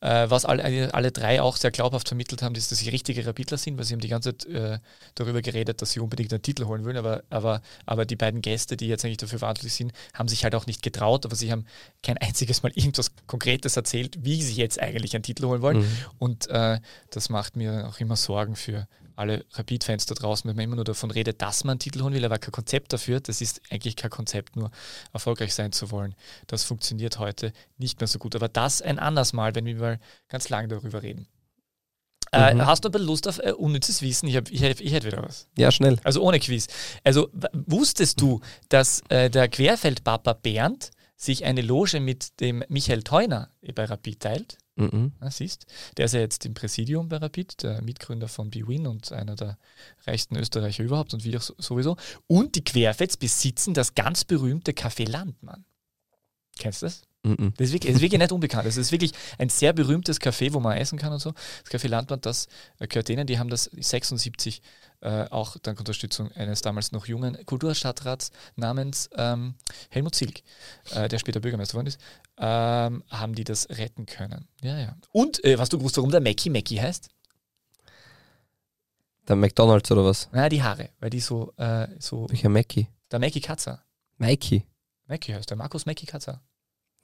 Äh, was alle, alle drei auch sehr glaubhaft vermittelt haben, ist, dass sie richtige Rapidler sind, weil sie haben die ganze Zeit äh, darüber geredet, dass sie unbedingt einen Titel holen wollen. Aber, aber, aber die beiden Gäste, die jetzt eigentlich dafür verantwortlich sind, haben sich halt auch nicht getraut, aber sie haben kein einziges Mal irgendwas Konkretes erzählt, wie sie jetzt eigentlich einen Titel holen wollen. Mhm. Und äh, das macht mir auch immer Sorgen für alle Rapid-Fans da draußen, wenn man immer nur davon redet, dass man einen Titel holen will, aber kein Konzept dafür. Das ist eigentlich kein Konzept, nur erfolgreich sein zu wollen. Das funktioniert heute nicht mehr so gut. Aber das ein anderes Mal, wenn wir mal ganz lange darüber reden. Äh, mhm. Äh, hast du aber Lust auf äh, unnützes Wissen? Ich, hab, ich, ich hätte wieder was. Ja, schnell. Also ohne Quiz. Also wusstest du, dass äh, der Querfeldpapa Bernd sich eine Loge mit dem Michael Theuner bei Rapid teilt? Mhm. Ja, siehst, der ist ja jetzt im Präsidium bei Rapid, der Mitgründer von BWin und einer der reichsten Österreicher überhaupt und wir sowieso. Und die Querfets besitzen das ganz berühmte Café Landmann. Kennst du das? Mhm. Das ist, wirklich, ist wirklich nicht unbekannt. Das ist wirklich ein sehr berühmtes Café, wo man essen kann und so. Das Café Landmann, das gehört denen, die haben das 76 äh, auch dank Unterstützung eines damals noch jungen Kulturstadtrats namens ähm, Helmut Zilk, äh, der später Bürgermeister geworden ist, ähm, haben die das retten können. Ja, ja. Und äh, was du gewusst, warum der Mackie Mackie heißt? Der McDonalds oder was? Na, die Haare, weil die so. Äh, so Welcher Mackie? Der Mackie Katzer. Mikey. Mackie heißt der Markus Mackie Katzer.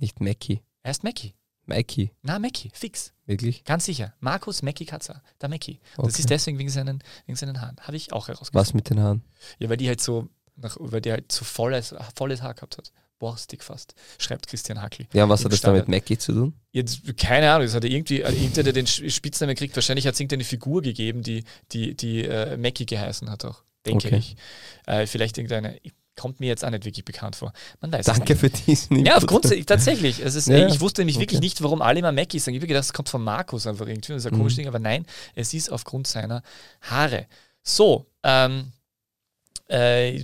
Nicht Mackie. Er ist Mackie. Mackie. Na, Mackie, fix. Wirklich? Ganz sicher. Markus Mackie Katzer, der Mackie. Okay. Das ist deswegen wegen seinen, wegen seinen Haaren. Habe ich auch herausgefunden. Was mit den Haaren? Ja, weil die halt so, nach, weil die halt so volles, volles Haar gehabt hat. Borstig fast, schreibt Christian Hackel. Ja, und was hat das da mit Mackie zu tun? Jetzt, keine Ahnung, das hat er irgendwie, äh, irgendwer, der den Spitznamen kriegt, wahrscheinlich hat es irgendeine Figur gegeben, die, die, die äh, Mackie geheißen hat auch, denke okay. ich. Äh, vielleicht irgendeine, kommt mir jetzt auch nicht wirklich bekannt vor. Man weiß Danke für diesen Input. Ja, aufgrund, tatsächlich. Es ist, ja, ich wusste nämlich okay. wirklich nicht, warum alle immer Mackie sagen. Ich habe gedacht, das kommt von Markus einfach irgendwie. Das ist ein mhm. komisches Ding, aber nein, es ist aufgrund seiner Haare. So, ähm, äh,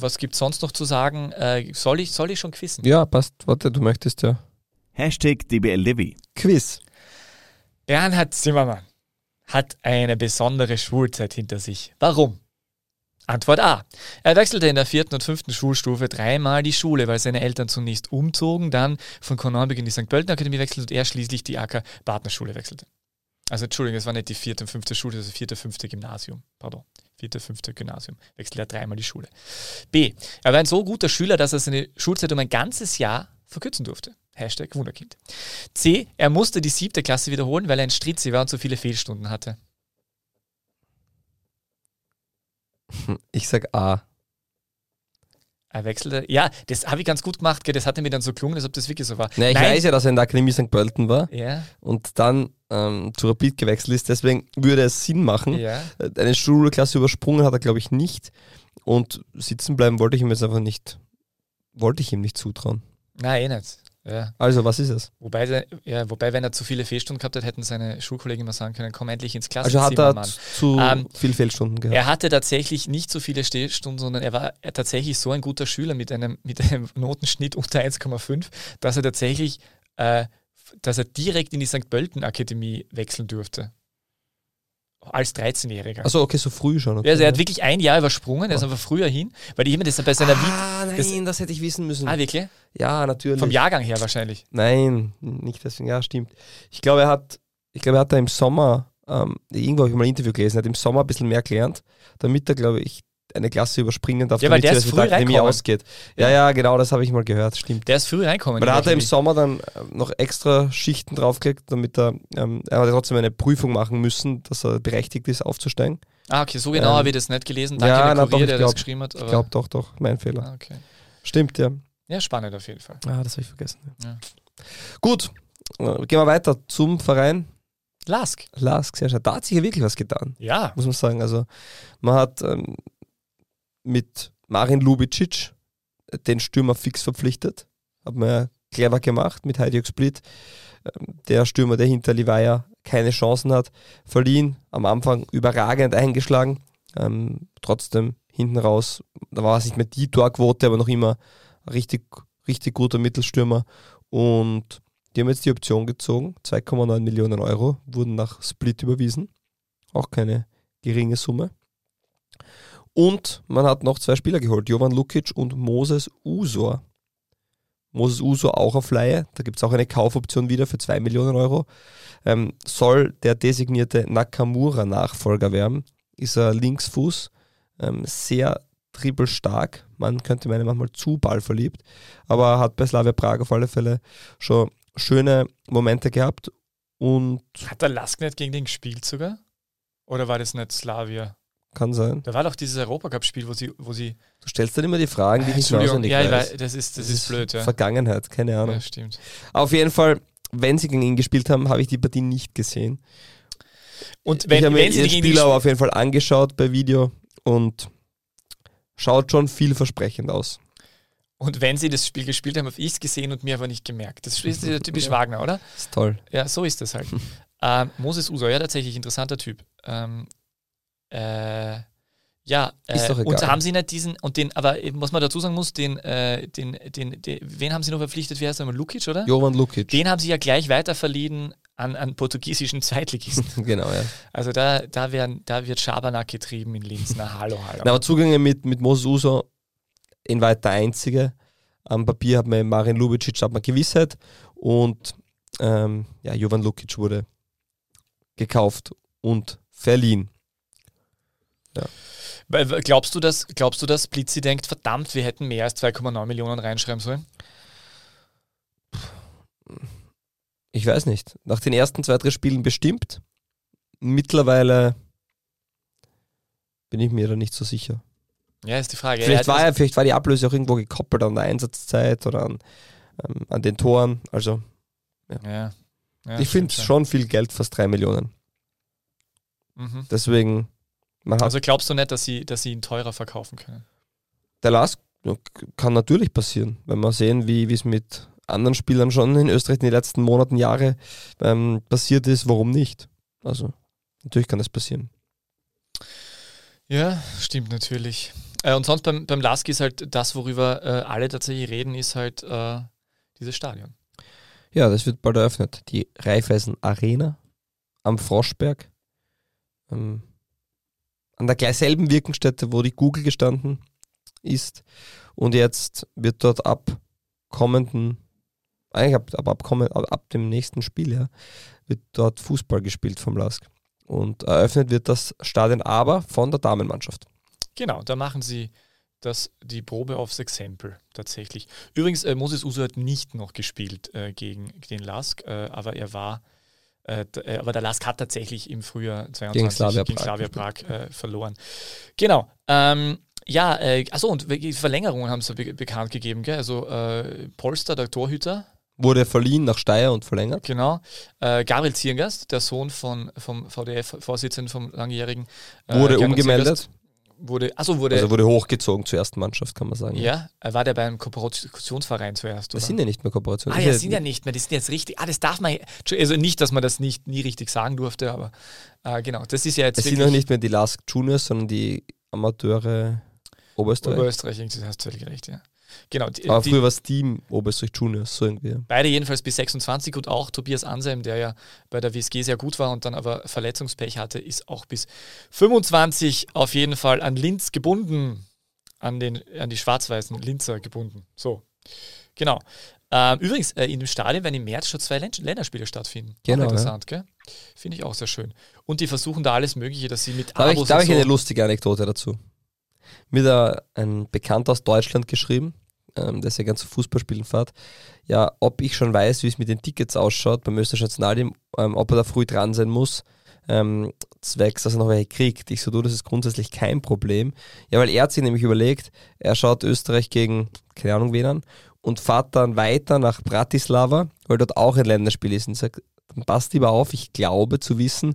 was gibt es sonst noch zu sagen? Äh, soll, ich, soll ich schon quizzen? Ja, passt. Warte, du möchtest ja. Hashtag DBLDevi. Quiz. Bernhard Zimmermann hat eine besondere Schulzeit hinter sich. Warum? Antwort A. Er wechselte in der vierten und fünften Schulstufe dreimal die Schule, weil seine Eltern zunächst umzogen, dann von Kornhornbek in die St. Pölten Akademie wechselte und er schließlich die Acker Partnerschule wechselte. Also Entschuldigung, es war nicht die vierte und fünfte Schule, das vierte, fünfte Gymnasium. Pardon. Vierte, fünfte Gymnasium. Wechselte er dreimal die Schule. B. Er war ein so guter Schüler, dass er seine Schulzeit um ein ganzes Jahr verkürzen durfte. Hashtag Wunderkind. C. Er musste die siebte Klasse wiederholen, weil er ein Stritzi war und so viele Fehlstunden hatte. Ich sag A. Er wechselte. Ja, das habe ich ganz gut gemacht. Das hatte mir dann so gelungen, als ob das wirklich so war. Na, ich Nein. weiß ja, dass er in der Akademie St. Pölten war ja. und dann ähm, zu Rapid gewechselt ist. Deswegen würde es Sinn machen. Ja. Äh, eine Schulklasse übersprungen hat er, glaube ich, nicht. Und sitzen bleiben wollte ich ihm jetzt einfach nicht. Wollte ich ihm nicht zutrauen. Nein, eh nicht. Ja. Also, was ist es? Wobei, ja, wobei, wenn er zu viele Fehlstunden gehabt hat, hätten seine Schulkollegen mal sagen können, komm endlich ins Klassenzimmer, Also hat er Mann. zu ähm, viele Fehlstunden gehabt? Er hatte tatsächlich nicht so viele Fehlstunden, sondern er war tatsächlich so ein guter Schüler mit einem, mit einem Notenschnitt unter 1,5, dass er tatsächlich, äh, dass er direkt in die St. Pölten Akademie wechseln durfte als 13-Jähriger. Achso, okay, so früh schon. Okay. Also er hat wirklich ein Jahr übersprungen, er ist einfach früher hin, weil ich immer das bei seiner Ah, nein, das, das, hätte ich wissen müssen. Ah, wirklich? Ja, natürlich. Vom Jahrgang her wahrscheinlich. Nein, nicht deswegen, ja, stimmt. Ich glaube, er hat, ich glaube, er hat da im Sommer, ähm, irgendwo habe ich mal ein Interview gelesen, er hat im Sommer ein bisschen mehr gelernt, damit er, glaube ich, eine Klasse überspringen darf, ja, weil der ist früh Akademie ausgeht. Ja, ja, genau, das habe ich mal gehört, stimmt. Der ist früh reinkommen. Weil da hat er im Sommer dann äh, noch extra Schichten draufgelegt, damit er, ähm, er hat trotzdem eine Prüfung machen müssen, dass er berechtigt ist, aufzusteigen. Ah, okay, so genau ähm, habe ich das nicht gelesen. Danke, ja, der Kurier, der glaub, das geschrieben hat. ich glaube doch, doch, mein Fehler. Ah, okay. Stimmt, ja. Ja, spannend auf jeden Fall. Ah, das habe ich vergessen. Ja. Gut, äh, gehen wir weiter zum Verein. Lask. Lask, sehr schön. Da hat sich ja wirklich was getan. Ja. Muss man sagen. Also, man hat ähm, mit Marin Lubicic den Stürmer fix verpflichtet. Hat man ja clever gemacht mit Heidi Split. Ähm, der Stürmer, der hinter Livaya keine Chancen hat, verliehen. Am Anfang überragend eingeschlagen. Ähm, trotzdem hinten raus, da war es nicht mehr die Torquote, aber noch immer richtig, richtig guter Mittelstürmer. Und die haben jetzt die Option gezogen. 2,9 Millionen Euro wurden nach Split überwiesen. Auch keine geringe Summe. Und man hat noch zwei Spieler geholt, Jovan Lukic und Moses Usor. Moses Usor auch auf Leihe, da gibt es auch eine Kaufoption wieder für 2 Millionen Euro. Ähm, soll der designierte Nakamura-Nachfolger werden. Ist er Linksfuß, ähm, sehr dribbelstark. Man könnte meinen, manchmal zu ballverliebt, aber hat bei Slavia Prag auf alle Fälle schon schöne Momente gehabt. Und hat der Lask nicht gegen den gespielt sogar? Oder war das nicht Slavia? Kann sein. Da war doch dieses Europacup-Spiel, wo sie, wo sie. Du stellst dann immer die Fragen, die ich nicht auswendig ja, weiß. das ist, das, das ist blöd, ja. Vergangenheit, keine Ahnung. Ja, stimmt. Auf jeden Fall, wenn sie gegen ihn gespielt haben, habe ich die Partie nicht gesehen. Und wenn, ich habe mir den Spieler aber auf jeden Fall angeschaut bei Video und schaut schon vielversprechend aus. Und wenn sie das Spiel gespielt haben, habe ich es gesehen und mir aber nicht gemerkt. Das ist typisch Wagner, oder? Das ist toll. Ja, so ist das halt. ähm, Moses Uso, ja, tatsächlich interessanter Typ. Ähm, äh, ja, äh, und haben sie nicht diesen, und den, aber was man dazu sagen muss, den, äh, den, den, den, wen haben sie noch verpflichtet? Wie heißt er? Lukic, oder? Jovan Lukic. Den haben sie ja gleich weiter verliehen an, an portugiesischen Zweitligisten. genau, ja. Also da, da, werden, da wird Schabernack getrieben in Linz. Na, hallo, hallo. Na, aber Zugänge mit, mit Moses Uso in weit der einzige. Am Papier hat man Marin Lubicic hat man Gewissheit und ähm, ja, Jovan Lukic wurde gekauft und verliehen. Ja. Glaubst du, dass, glaubst du, dass Blitzi denkt, verdammt, wir hätten mehr als 2,9 Millionen reinschreiben sollen? Ich weiß nicht. Nach den ersten zwei, drei Spielen bestimmt. Mittlerweile bin ich mir da nicht so sicher. Ja, ist die Frage. Vielleicht, ja, war, ja, vielleicht war die Ablöse auch irgendwo gekoppelt an der Einsatzzeit oder an, ähm, an den Toren. Also, ja. ja ich finde schon viel Geld, fast drei Millionen. Mhm. Deswegen. Also glaubst du nicht, dass sie, dass sie ihn teurer verkaufen können? Der Last kann natürlich passieren, wenn wir sehen, wie es mit anderen Spielern schon in Österreich in den letzten Monaten, Jahre ähm, passiert ist, warum nicht? Also natürlich kann das passieren. Ja, stimmt natürlich. Äh, und sonst beim, beim Lask ist halt das, worüber äh, alle tatsächlich reden, ist halt äh, dieses Stadion. Ja, das wird bald eröffnet. Die Raiffeisen Arena am Froschberg. Ähm, an der gleich Wirkungsstätte, wo die Google gestanden ist. Und jetzt wird dort ab kommenden, eigentlich ab, ab, ab, ab, dem nächsten Spiel, ja, wird dort Fußball gespielt vom Lask. Und eröffnet wird das Stadion aber von der Damenmannschaft. Genau, da machen sie das, die Probe aufs Exempel tatsächlich. Übrigens, äh, Moses Uso hat nicht noch gespielt äh, gegen den Lask, äh, aber er war, aber der Lask hat tatsächlich im Frühjahr 22 gegen Slavia gegen Prag, Slavia Prag äh, verloren. Genau. Ähm, ja, äh, achso, und Verlängerungen haben sie be bekannt gegeben, gell? Also Polster, der Torhüter, wurde verliehen nach Steyr und verlängert. Genau. Äh, Gabriel Zierngast, der Sohn von, vom VDF-Vorsitzenden, vom langjährigen. Äh, wurde Gernot umgemeldet. Zierngast, wurde, also wurde, also wurde hochgezogen zur ersten Mannschaft, kann man sagen. Ja, er war der beim Kooperationsverein zuerst. Oder? Das sind ja nicht mehr Kooperationen. Ah, ja, sind ja nicht mehr, die sind jetzt richtig. Ah, das darf man, also nicht, dass man das nicht nie richtig sagen durfte, aber äh, genau, das ist ja jetzt. Es sind noch nicht mehr die Lask Juniors, sondern die Amateure Oberösterreich. Oberösterreich, das hast du völlig recht, ja. Genau. Die, Aber früher war es Team Oberösterreich Juniors, so irgendwie. Beide jedenfalls bis 26 und auch Tobias Ansheim, der ja bei der WSG sehr gut war und dann aber Verletzungspech hatte, ist auch bis 25 auf jeden Fall an Linz gebunden. An, den, an die schwarz-weißen Linzer gebunden. So, genau. Ähm, übrigens, äh, in dem Stadion werden im März schon zwei Länderspiele stattfinden. Genau. Auch interessant, ja. gell? Finde ich auch sehr schön. Und die versuchen da alles Mögliche, dass sie mit Da habe ich, da hab ich so eine lustige Anekdote dazu. Mir da ein Bekannter aus Deutschland geschrieben, ähm, der sehr gerne zu Fußballspielen fährt, ja, ob ich schon weiß, wie es mit den Tickets ausschaut beim österreichischen Nationalteam, ähm, ob er da früh dran sein muss, ähm, zwecks, dass er noch welche kriegt. Ich so, du, das ist grundsätzlich kein Problem. Ja, weil er hat sich nämlich überlegt, er schaut Österreich gegen, keine Ahnung wen an, und fährt dann weiter nach Bratislava, weil dort auch ein Länderspiel ist. Und sagt, dann passt lieber auf, ich glaube zu wissen,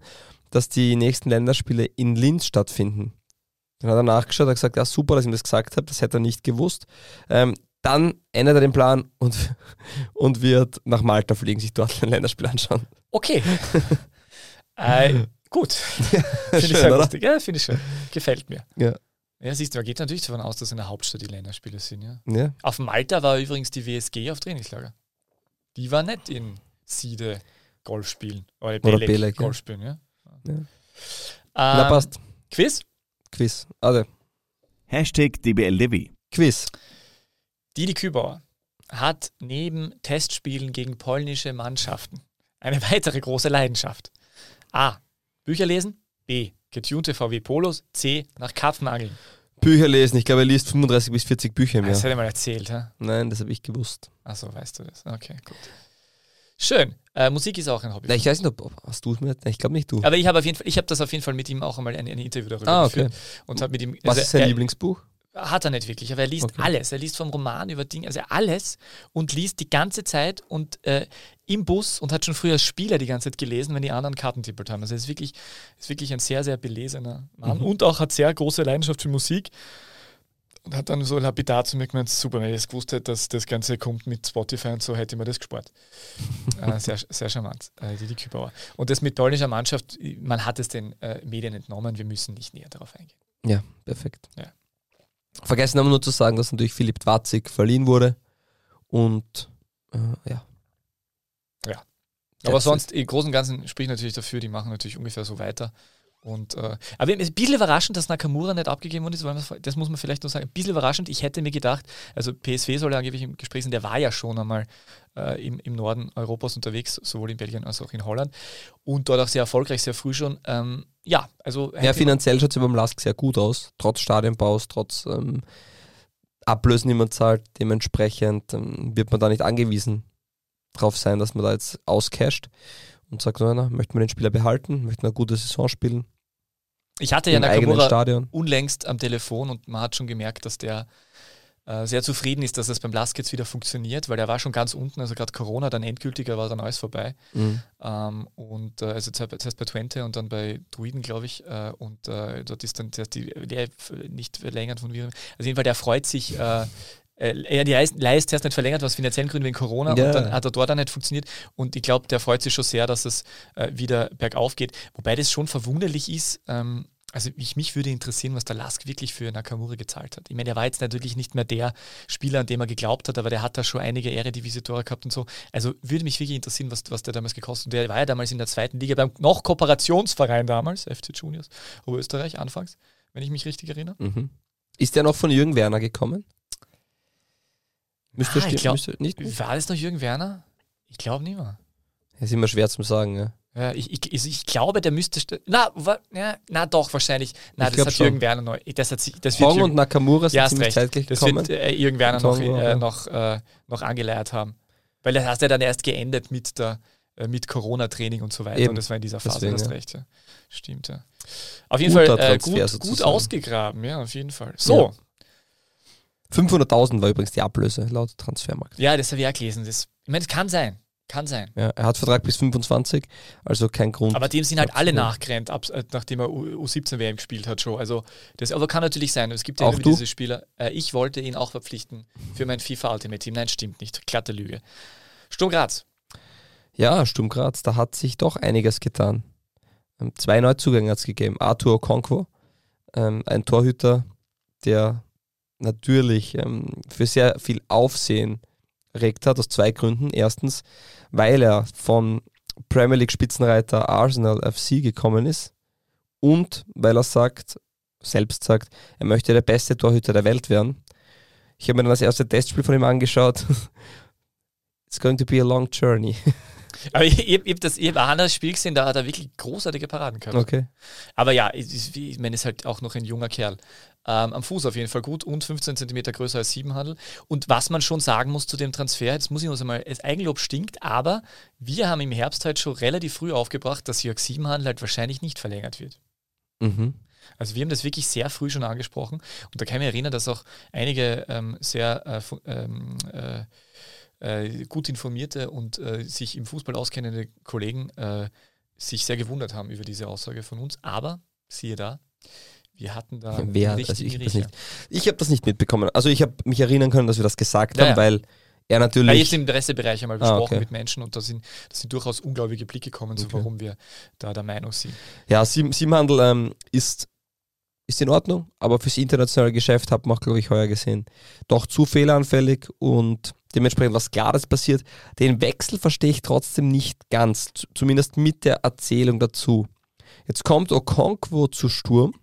dass die nächsten Länderspiele in Linz stattfinden. Dann hat er nachgeschaut, hat gesagt, ja super, dass ich ihm das gesagt habe, das hätte er nicht gewusst. Ähm, dann ändert er den Plan und, und wird nach Malta fliegen, sich dort ein Länderspiel anschauen. Okay. äh, gut. finde ich sehr lustig. Ja, finde ich schön. Gefällt mir. Ja. Ja, siehst du, man geht natürlich davon aus, dass in der Hauptstadt die Länderspiele sind. Ja. ja. Auf Malta war übrigens die WSG auf Trainingslager. Die war nicht in Siede Golf spielen. Oder Belek, oder Belek Golf spielen, ja. ja. Ähm, Na, passt. Quiz? Quiz. Also. Hashtag DBLDW. Quiz. Didi Kübauer hat neben Testspielen gegen polnische Mannschaften eine weitere große Leidenschaft. A. Bücher lesen. B. Getunte VW Polos. C. Nach Karpfen angeln. Bücher lesen. Ich glaube, er liest 35 bis 40 Bücher im Jahr. Das hat er mal erzählt, hä? Nein, das habe ich gewusst. Achso, weißt du das. Okay, gut. Schön. Äh, Musik ist auch ein Hobby. Na, ich weiß nicht, ob hast du es mir? Ich glaube nicht du. Aber ich habe auf jeden Fall, ich habe das auf jeden Fall mit ihm auch einmal ein, ein Interview darüber ah, okay. geführt und habe mit ihm. Was also, ist sein er, Lieblingsbuch? Hat er nicht wirklich, aber er liest okay. alles. Er liest vom Roman über Dinge, also alles und liest die ganze Zeit und äh, im Bus und hat schon früher als Spieler die ganze Zeit gelesen, wenn die anderen Karten tippelt haben. Also er ist wirklich, ist wirklich ein sehr, sehr belesener Mann mhm. und auch hat sehr große Leidenschaft für Musik. Und hat dann so lapidar zu mir gemeint, super, wenn ich jetzt gewusst hätte, dass das Ganze kommt mit Spotify und so, hätte ich mir das gespart. äh, sehr, sehr charmant, äh, die, die Kübauer. Und das mit polnischer Mannschaft, man hat es den äh, Medien entnommen, wir müssen nicht näher darauf eingehen. Ja, perfekt. Ja. Vergessen haben wir nur zu sagen, dass natürlich Philipp Dwatzig verliehen wurde und äh, ja. Ja. Aber sonst, im Großen und Ganzen spricht natürlich dafür, die machen natürlich ungefähr so weiter. Und, äh, aber es ist ein bisschen überraschend, dass Nakamura nicht abgegeben worden ist, das muss man vielleicht noch sagen. Ein bisschen überraschend. Ich hätte mir gedacht, also PSV soll ja angeblich im Gespräch sein, der war ja schon einmal äh, im, im Norden Europas unterwegs, sowohl in Belgien als auch in Holland. Und dort auch sehr erfolgreich, sehr früh schon. Ähm, ja, also. Ja, finanziell schaut es beim Lask sehr gut aus, trotz Stadionbaus, trotz ähm, Ablösen, die man zahlt. Dementsprechend ähm, wird man da nicht angewiesen darauf sein, dass man da jetzt auscasht und sagt, na, na, möchten wir den Spieler behalten, möchten eine gute Saison spielen. Ich hatte ja Nakamura unlängst am Telefon und man hat schon gemerkt, dass der äh, sehr zufrieden ist, dass es beim Lask jetzt wieder funktioniert, weil er war schon ganz unten, also gerade Corona, dann endgültiger war dann alles vorbei. Mhm. Ähm, und äh, also zuerst bei Twente und dann bei Druiden, glaube ich. Äh, und äh, dort ist dann die Lehre nicht verlängert von Viren. Also jedenfalls, der freut sich äh, äh, die Leihe ist erst nicht verlängert, aus finanziellen Gründen wegen Corona ja. und dann hat er dort auch nicht funktioniert. Und ich glaube, der freut sich schon sehr, dass es äh, wieder bergauf geht. Wobei das schon verwunderlich ist. Ähm, also ich, mich würde interessieren, was der Lask wirklich für Nakamura gezahlt hat. Ich meine, er war jetzt natürlich nicht mehr der Spieler, an dem er geglaubt hat, aber der hat da schon einige Ehre-Divisitore gehabt und so. Also würde mich wirklich interessieren, was, was der damals gekostet hat. Der war ja damals in der zweiten Liga beim noch Kooperationsverein damals, FC Juniors, Oberösterreich anfangs, wenn ich mich richtig erinnere. Mhm. Ist der noch von Jürgen Werner gekommen? Müsste ah, glaub, müsste nicht War das noch Jürgen Werner? Ich glaube nicht mehr. Das ist immer schwer zu sagen, ja. Ja, ich, ich, also ich glaube, der müsste. Na, wa, ja, na doch, wahrscheinlich. Na, ich das hat schon. Jürgen Werner neu. Das hat, das Hong und Nakamura sind ja, ziemlich zeitgleich gekommen. Das wird äh, Jürgen Werner noch, äh, noch, äh, noch angeleiert haben. Weil das hat ja dann erst geendet mit der äh, mit Corona-Training und so weiter. Eben. Und das war in dieser Phase, Deswegen, hast ja. recht. Ja. Stimmt, ja. Auf jeden Guter Fall äh, gut, gut ausgegraben, ja, auf jeden Fall. So, 500.000 war übrigens die Ablöse laut Transfermarkt. Ja, das habe ich auch gelesen. Das, ich meine, das kann sein. Kann sein. Ja, er hat Vertrag bis 25, also kein Grund. Aber dem sind halt alle nachgerannt, ab, äh, nachdem er U17-WM gespielt hat schon. Also das aber kann natürlich sein. Es gibt ja auch diese Spieler. Äh, ich wollte ihn auch verpflichten für mein FIFA Ultimate Team. Nein, stimmt nicht. Glatte Lüge. Sturm Graz. Ja, Sturm Graz, da hat sich doch einiges getan. Ähm, zwei Neuzugänge hat es gegeben. Arthur Okonkwo, ähm, ein Torhüter, der natürlich ähm, für sehr viel Aufsehen regt hat, aus zwei Gründen. Erstens, weil er von Premier League Spitzenreiter Arsenal FC gekommen ist und weil er sagt, selbst sagt, er möchte der beste Torhüter der Welt werden. Ich habe mir dann das erste Testspiel von ihm angeschaut. It's going to be a long journey. Aber ich, ich, ich habe das ich hab ein anderes Spiel gesehen, da hat er wirklich großartige Paraden gehabt. Okay. Aber ja, ich, ich meine, ist halt auch noch ein junger Kerl. Ähm, am Fuß auf jeden Fall gut und 15 cm größer als Siebenhandel. Und was man schon sagen muss zu dem Transfer, jetzt muss ich uns einmal, das Eigenlob stinkt, aber wir haben im Herbst halt schon relativ früh aufgebracht, dass Jörg Siebenhandel halt wahrscheinlich nicht verlängert wird. Mhm. Also wir haben das wirklich sehr früh schon angesprochen und da kann ich mich erinnern, dass auch einige ähm, sehr äh, ähm, äh, äh, gut informierte und äh, sich im Fußball auskennende Kollegen äh, sich sehr gewundert haben über diese Aussage von uns. Aber siehe da, wir hatten da Wer, also ich habe das, nicht, ich hab das nicht mitbekommen. Also ich habe mich erinnern können, dass wir das gesagt ja, haben, weil er natürlich. Ja, jetzt im Pressebereich einmal besprochen ah, okay. mit Menschen und da sind, da sind durchaus unglaubliche Blicke gekommen, okay. so warum wir da der Meinung sind. Ja, Siebenhandel ähm, ist, ist in Ordnung, aber fürs internationale Geschäft hat man auch, glaube ich, heuer gesehen, doch zu fehleranfällig und dementsprechend was Klares passiert. Den Wechsel verstehe ich trotzdem nicht ganz, zumindest mit der Erzählung dazu. Jetzt kommt Okonkwo zu Sturm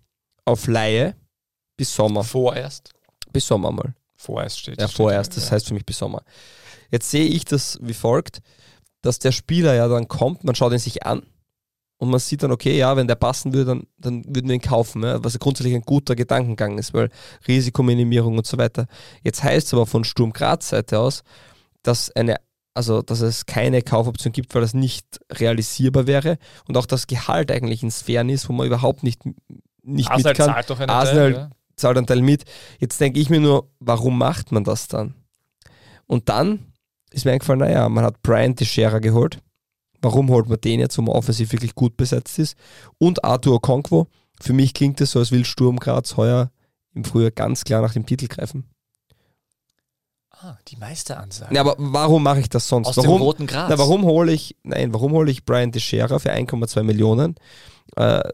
auf Laie bis Sommer. Vorerst? Bis Sommer mal. Vorerst steht. Ja, vorerst, das ja. heißt für mich bis Sommer. Jetzt sehe ich das wie folgt, dass der Spieler ja dann kommt, man schaut ihn sich an und man sieht dann, okay, ja, wenn der passen würde, dann, dann würden wir ihn kaufen, ja, was ja grundsätzlich ein guter Gedankengang ist, weil Risikominimierung und so weiter. Jetzt heißt es aber von Sturm Graz Seite aus, dass eine also dass es keine Kaufoption gibt, weil das nicht realisierbar wäre und auch das Gehalt eigentlich in Sphären ist, wo man überhaupt nicht, nicht Arsenal mit kann. Zahlt doch einen Arsenal Teil, ja? zahlt einen Teil mit. Jetzt denke ich mir nur, warum macht man das dann? Und dann ist mir eingefallen, naja, man hat Brian Teixeira geholt, Warum holt man den jetzt, wo man offensiv wirklich gut besetzt ist? Und Arthur Okonkwo. Für mich klingt es so, als will Sturm Graz heuer im Frühjahr ganz klar nach dem Titel greifen. Ah, die Meisteransage. Ja, aber warum mache ich das sonst? Aus warum, dem roten Gras. Na, warum hole ich, nein, warum hole ich Brian Teixeira für 1,2 Millionen? Äh,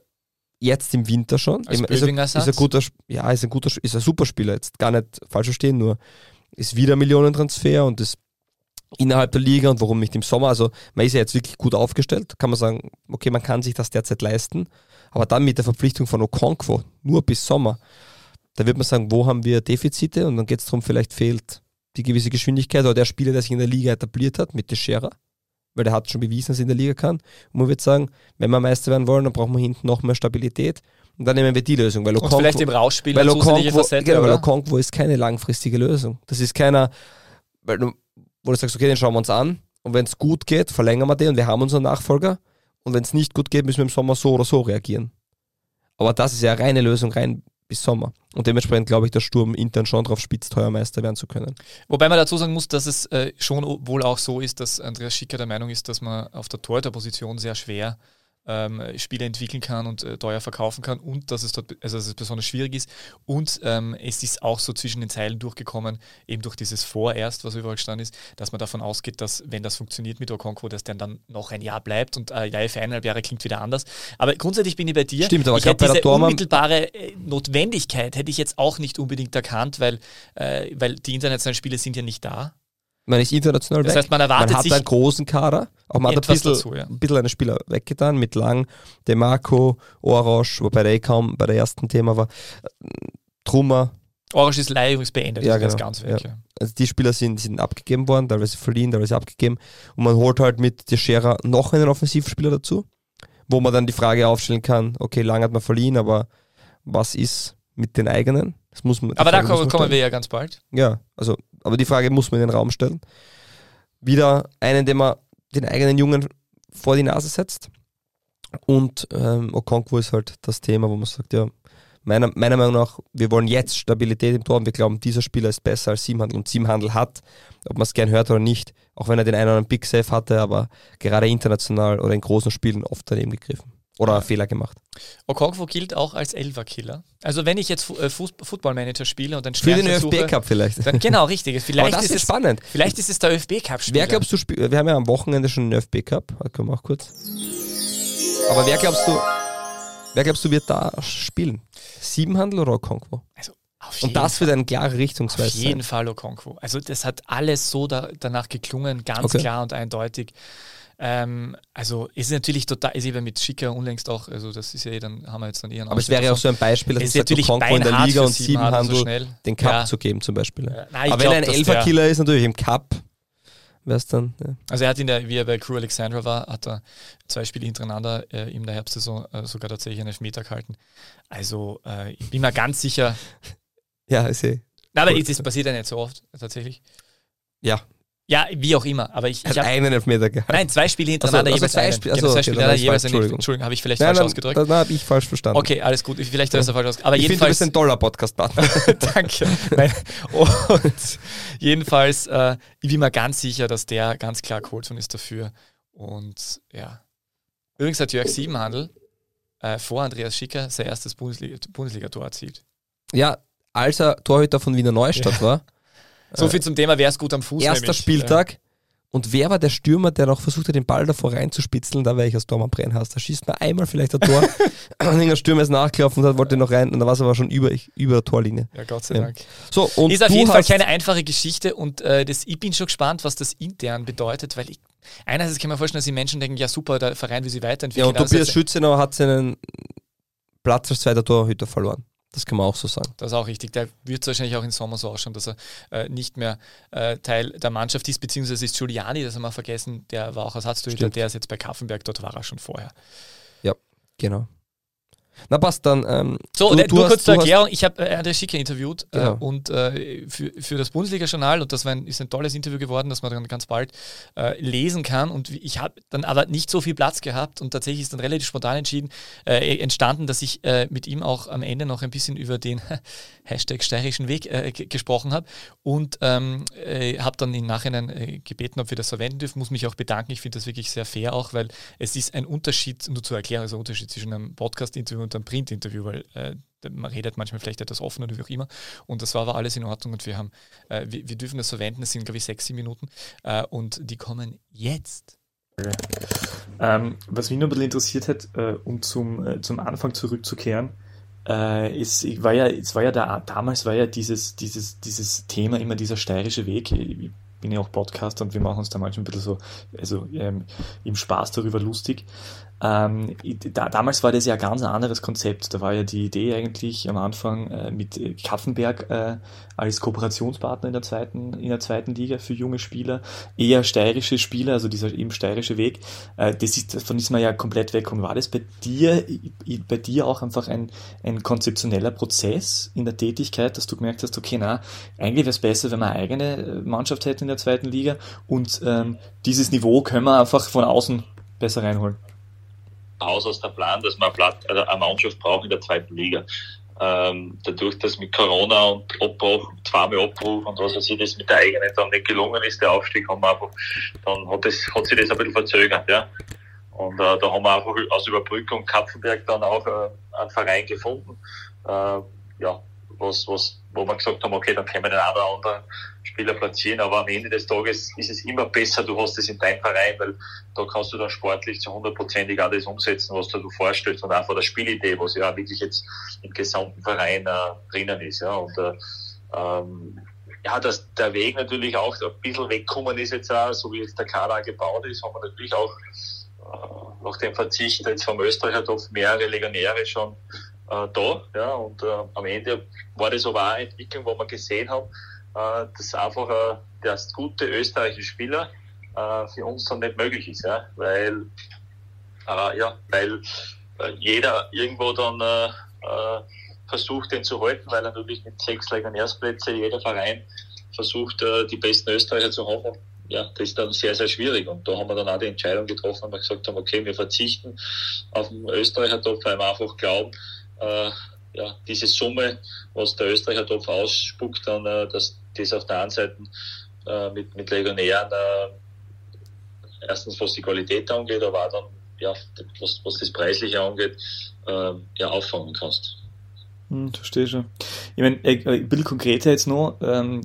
jetzt im Winter schon. Als ist, er, ist ein guter, ja, ist ein guter, ist ein super Spieler. Jetzt gar nicht falsch verstehen, nur ist wieder Millionentransfer und ist innerhalb der Liga und warum nicht im Sommer. Also man ist ja jetzt wirklich gut aufgestellt. Kann man sagen, okay, man kann sich das derzeit leisten. Aber dann mit der Verpflichtung von Okonkwo, nur bis Sommer, da wird man sagen, wo haben wir Defizite? Und dann geht es darum, vielleicht fehlt die gewisse Geschwindigkeit oder der Spieler, der sich in der Liga etabliert hat, mit Teixeira, weil der hat schon bewiesen, dass er in der Liga kann. Und man wird sagen, wenn wir Meister werden wollen, dann brauchen wir hinten noch mehr Stabilität. Und dann nehmen wir die Lösung. Weil Okonkwo, und vielleicht im Rausspiel weil Okonkwo, Facette, genau, weil Okonkwo ist keine langfristige Lösung. Das ist keiner, weil du, wo du sagst, okay, den schauen wir uns an. Und wenn es gut geht, verlängern wir den und wir haben unseren Nachfolger. Und wenn es nicht gut geht, müssen wir im Sommer so oder so reagieren. Aber das ist ja eine reine Lösung, rein bis Sommer. Und dementsprechend glaube ich, der Sturm intern schon drauf spitzt, teuer Meister werden zu können. Wobei man dazu sagen muss, dass es äh, schon wohl auch so ist, dass Andreas Schicker der Meinung ist, dass man auf der Torhüterposition sehr schwer ähm, Spiele entwickeln kann und äh, teuer verkaufen kann und dass es dort also dass es besonders schwierig ist. Und ähm, es ist auch so zwischen den Zeilen durchgekommen, eben durch dieses Vorerst, was überall gestanden ist, dass man davon ausgeht, dass wenn das funktioniert mit Okonkwo, dass der dann noch ein Jahr bleibt und äh, ja, für eineinhalb Jahre klingt wieder anders. Aber grundsätzlich bin ich bei dir. Stimmt, aber ich hätte diese unmittelbare äh, Notwendigkeit hätte ich jetzt auch nicht unbedingt erkannt, weil, äh, weil die internationalen Spiele sind ja nicht da. Man ist international das weg. heißt, man erwartet man hat einen großen Kader, auch man hat ein bisschen, dazu, ja. ein bisschen eine Spieler weggetan mit Lang, Demarco, Orosch, wobei der eh kaum bei der ersten Thema war, Trummer. Orosch ist leider übrigens beendet, ja, genau, ganz weg. Ja. Also die Spieler sind, sind abgegeben worden, teilweise verliehen, teilweise abgegeben und man holt halt mit Teixeira noch einen Offensivspieler dazu, wo man dann die Frage aufstellen kann, okay, Lang hat man verliehen, aber was ist mit den eigenen? Das muss man, aber da kommen, kommen wir ja ganz bald. Ja, also aber die Frage muss man in den Raum stellen. Wieder einen, den man den eigenen Jungen vor die Nase setzt. Und ähm, Okonkwo ist halt das Thema, wo man sagt, ja, meiner, meiner Meinung nach, wir wollen jetzt Stabilität im Tor und wir glauben, dieser Spieler ist besser als Siebenhandel. Und Siebenhandel hat, ob man es gern hört oder nicht, auch wenn er den einen oder anderen Big Save hatte, aber gerade international oder in großen Spielen oft daneben gegriffen oder ja. Fehler gemacht. Okonkwo gilt auch als Elfer-Killer. Also wenn ich jetzt äh, Football-Manager spiele und dann Für den ÖFB-Cup vielleicht. Dann, genau, richtig. Vielleicht das ist, ist spannend. Vielleicht ist es der ÖFB-Cup. Wer glaubst du, wir haben ja am Wochenende schon einen ÖFB-Cup. Können wir auch kurz. Aber wer glaubst du, wer glaubst du wird da spielen? Siebenhandel oder Okonkwo? Also und das Fall. wird eine klare Richtungsweise. Auf jeden sein. Fall Okonkwo. Also das hat alles so da, danach geklungen, ganz okay. klar und eindeutig. Ähm, also ist natürlich total, ist eben mit Schicker unlängst auch, also das ist ja eh, dann haben wir jetzt dann eher Aber es wäre ja auch so ein Beispiel, dass es sagt, natürlich Konko in der Liga und Siebenhandel so den Cup ja. zu geben zum Beispiel. Ja. Nein, Aber wenn ein Elferkiller ist natürlich im Cup, wäre es dann. Ja. Also er hat in der, wie er bei Crew Alexandra war, hat er zwei Spiele hintereinander äh, in der Herbstsaison äh, sogar tatsächlich einen Elfmeter gehalten. Also äh, ich bin mir ganz sicher. ja, ich sehe. Aber es passiert ja nicht so oft, tatsächlich. Ja, ja, wie auch immer. Aber ich, ich habe einen Elfmeter gehabt. Nein, zwei Spiele hintereinander, also, also jeweils zwei, also, zwei Spiele okay, jeweils Entschuldigung, Entschuldigung habe ich vielleicht nein, falsch ausgedrückt? Dann habe ich falsch verstanden. Okay, alles gut. Vielleicht hast du falsch ausgedrückt. Aber ich jedenfalls. Finde, du bist ein toller Podcast-Partner. Danke. Und jedenfalls, äh, ich bin mir ganz sicher, dass der ganz klar Colton ist dafür. Und ja. Übrigens hat Jörg Siebenhandel äh, vor Andreas Schicker sein erstes Bundesliga-Tor Bundesliga erzielt. Ja, als er Torhüter von Wiener Neustadt ja. war. So viel zum Thema, wer ist gut am Fuß. Erster nämlich. Spieltag. Und wer war der Stürmer, der noch versucht hat, den Ball davor reinzuspitzeln? Da wäre ich als Tor am Brennhaus. Da schießt man einmal vielleicht ein Tor. und der Stürmer ist nachgelaufen und wollte noch rein. Und da war es aber schon über, über der Torlinie. Ja, Gott sei ja. Dank. So, und ist auf jeden Fall keine einfache Geschichte. Und äh, das, ich bin schon gespannt, was das intern bedeutet, weil ich einerseits kann man vorstellen, dass die Menschen denken, ja super, der Verein will sich weiterentwickeln. Ja, und Tobias Schützenauer hat seinen Platz als zweiter Torhüter verloren. Das kann man auch so sagen. Das ist auch richtig. Der wird wahrscheinlich auch im Sommer so ausschauen, dass er äh, nicht mehr äh, Teil der Mannschaft ist, beziehungsweise ist Giuliani, das haben wir vergessen, der war auch Ersatztorhüter, der ist jetzt bei Kaffenberg, dort war er schon vorher. Ja, genau. Na passt dann. Ähm, so, du, du nur kurz zur Erklärung, ich habe äh, André Schicker interviewt äh, genau. äh, und äh, für, für das Bundesliga-Journal und das ein, ist ein tolles Interview geworden, das man dann ganz bald äh, lesen kann und ich habe dann aber nicht so viel Platz gehabt und tatsächlich ist dann relativ spontan entschieden, äh, entstanden, dass ich mit ihm auch am Ende noch ein bisschen über den Hashtag steirischen Weg gesprochen habe und ähm, habe dann im Nachhinein gebeten, ob wir das verwenden dürfen, muss mich auch bedanken, ich finde das wirklich sehr fair auch, weil es ist ein Unterschied, nur zur Erklärung, also ein Unterschied zwischen einem Podcast-Interview Radiointerview und einem Printinterview, weil äh, man redet manchmal vielleicht etwas offener oder wie auch immer. Und das war aber alles in Ordnung und wir haben, äh, wir, wir, dürfen das verwenden, das sind glaube ich sechs, sieben Minuten äh, und die kommen jetzt. Ähm, was mich nur ein bisschen interessiert hat, äh, um zum, äh, zum Anfang zurückzukehren, äh, ist, ich war ja, es war ja da, damals war ja dieses, dieses, dieses Thema immer dieser steirische Weg. Ich bin ja auch Podcaster und wir machen uns da manchmal ein bisschen so, also ähm, im Spaß darüber lustig. Ähm, da, damals war das ja ein ganz anderes Konzept. Da war ja die Idee eigentlich am Anfang äh, mit Kaffenberg äh, als Kooperationspartner in der zweiten in der zweiten Liga für junge Spieler, eher steirische Spieler, also dieser eben steirische Weg. Äh, das ist, davon ist man ja komplett weg. Und war das bei dir bei dir auch einfach ein, ein konzeptioneller Prozess in der Tätigkeit, dass du gemerkt hast, okay, na eigentlich wäre es besser, wenn wir eine eigene äh, Mannschaft hätten in der zweiten Liga und ähm, dieses Niveau können wir einfach von außen besser reinholen aus der Plan, dass man eine, eine Mannschaft braucht in der zweiten Liga. Ähm, dadurch, dass mit Corona und Abbruch, zweimal Abbruch und was weiß ich, das mit der eigenen dann nicht gelungen ist, der Aufstieg, haben wir einfach, dann hat, das, hat sich das ein bisschen verzögert, ja. Und äh, da haben wir einfach aus Überbrückung Kapfenberg dann auch äh, einen Verein gefunden, äh, ja, was, was, wo wir gesagt haben, okay, dann können wir den einen oder anderen Spieler platzieren, aber am Ende des Tages ist es immer besser, du hast es in deinem Verein, weil da kannst du dann sportlich zu hundertprozentig auch das umsetzen, was du vorstellst und einfach der Spielidee, was ja wirklich jetzt im gesamten Verein äh, drinnen ist. Ja. Und äh, ähm, ja, dass der Weg natürlich auch ein bisschen wegkommen ist jetzt auch, so wie jetzt der Kader gebaut ist, haben wir natürlich auch äh, nach dem Verzicht jetzt vom Österreicher Topf mehrere Legionäre schon äh, da. Ja, und äh, am Ende war das aber auch eine Entwicklung, wo wir gesehen haben, äh, dass einfach äh, der gute österreichische Spieler äh, für uns dann nicht möglich ist, ja, weil äh, ja, weil äh, jeder irgendwo dann äh, äh, versucht, den zu halten, weil er natürlich mit sechs Legionärsplätze jeder Verein versucht, äh, die besten Österreicher zu haben. Ja, das ist dann sehr, sehr schwierig. Und da haben wir dann auch die Entscheidung getroffen, weil wir gesagt haben, okay, wir verzichten auf den Österreicher-Topf, weil wir einfach glauben, äh, ja, diese Summe, was der Österreicher Topf ausspuckt, dann, äh, dass das auf der einen Seite äh, mit, mit Legionären äh, erstens was die Qualität angeht, aber auch dann, ja, was, was das Preisliche angeht, äh, ja, auffangen kannst. Hm, verstehe schon. Ich meine, äh, ein bisschen konkreter jetzt noch, ähm,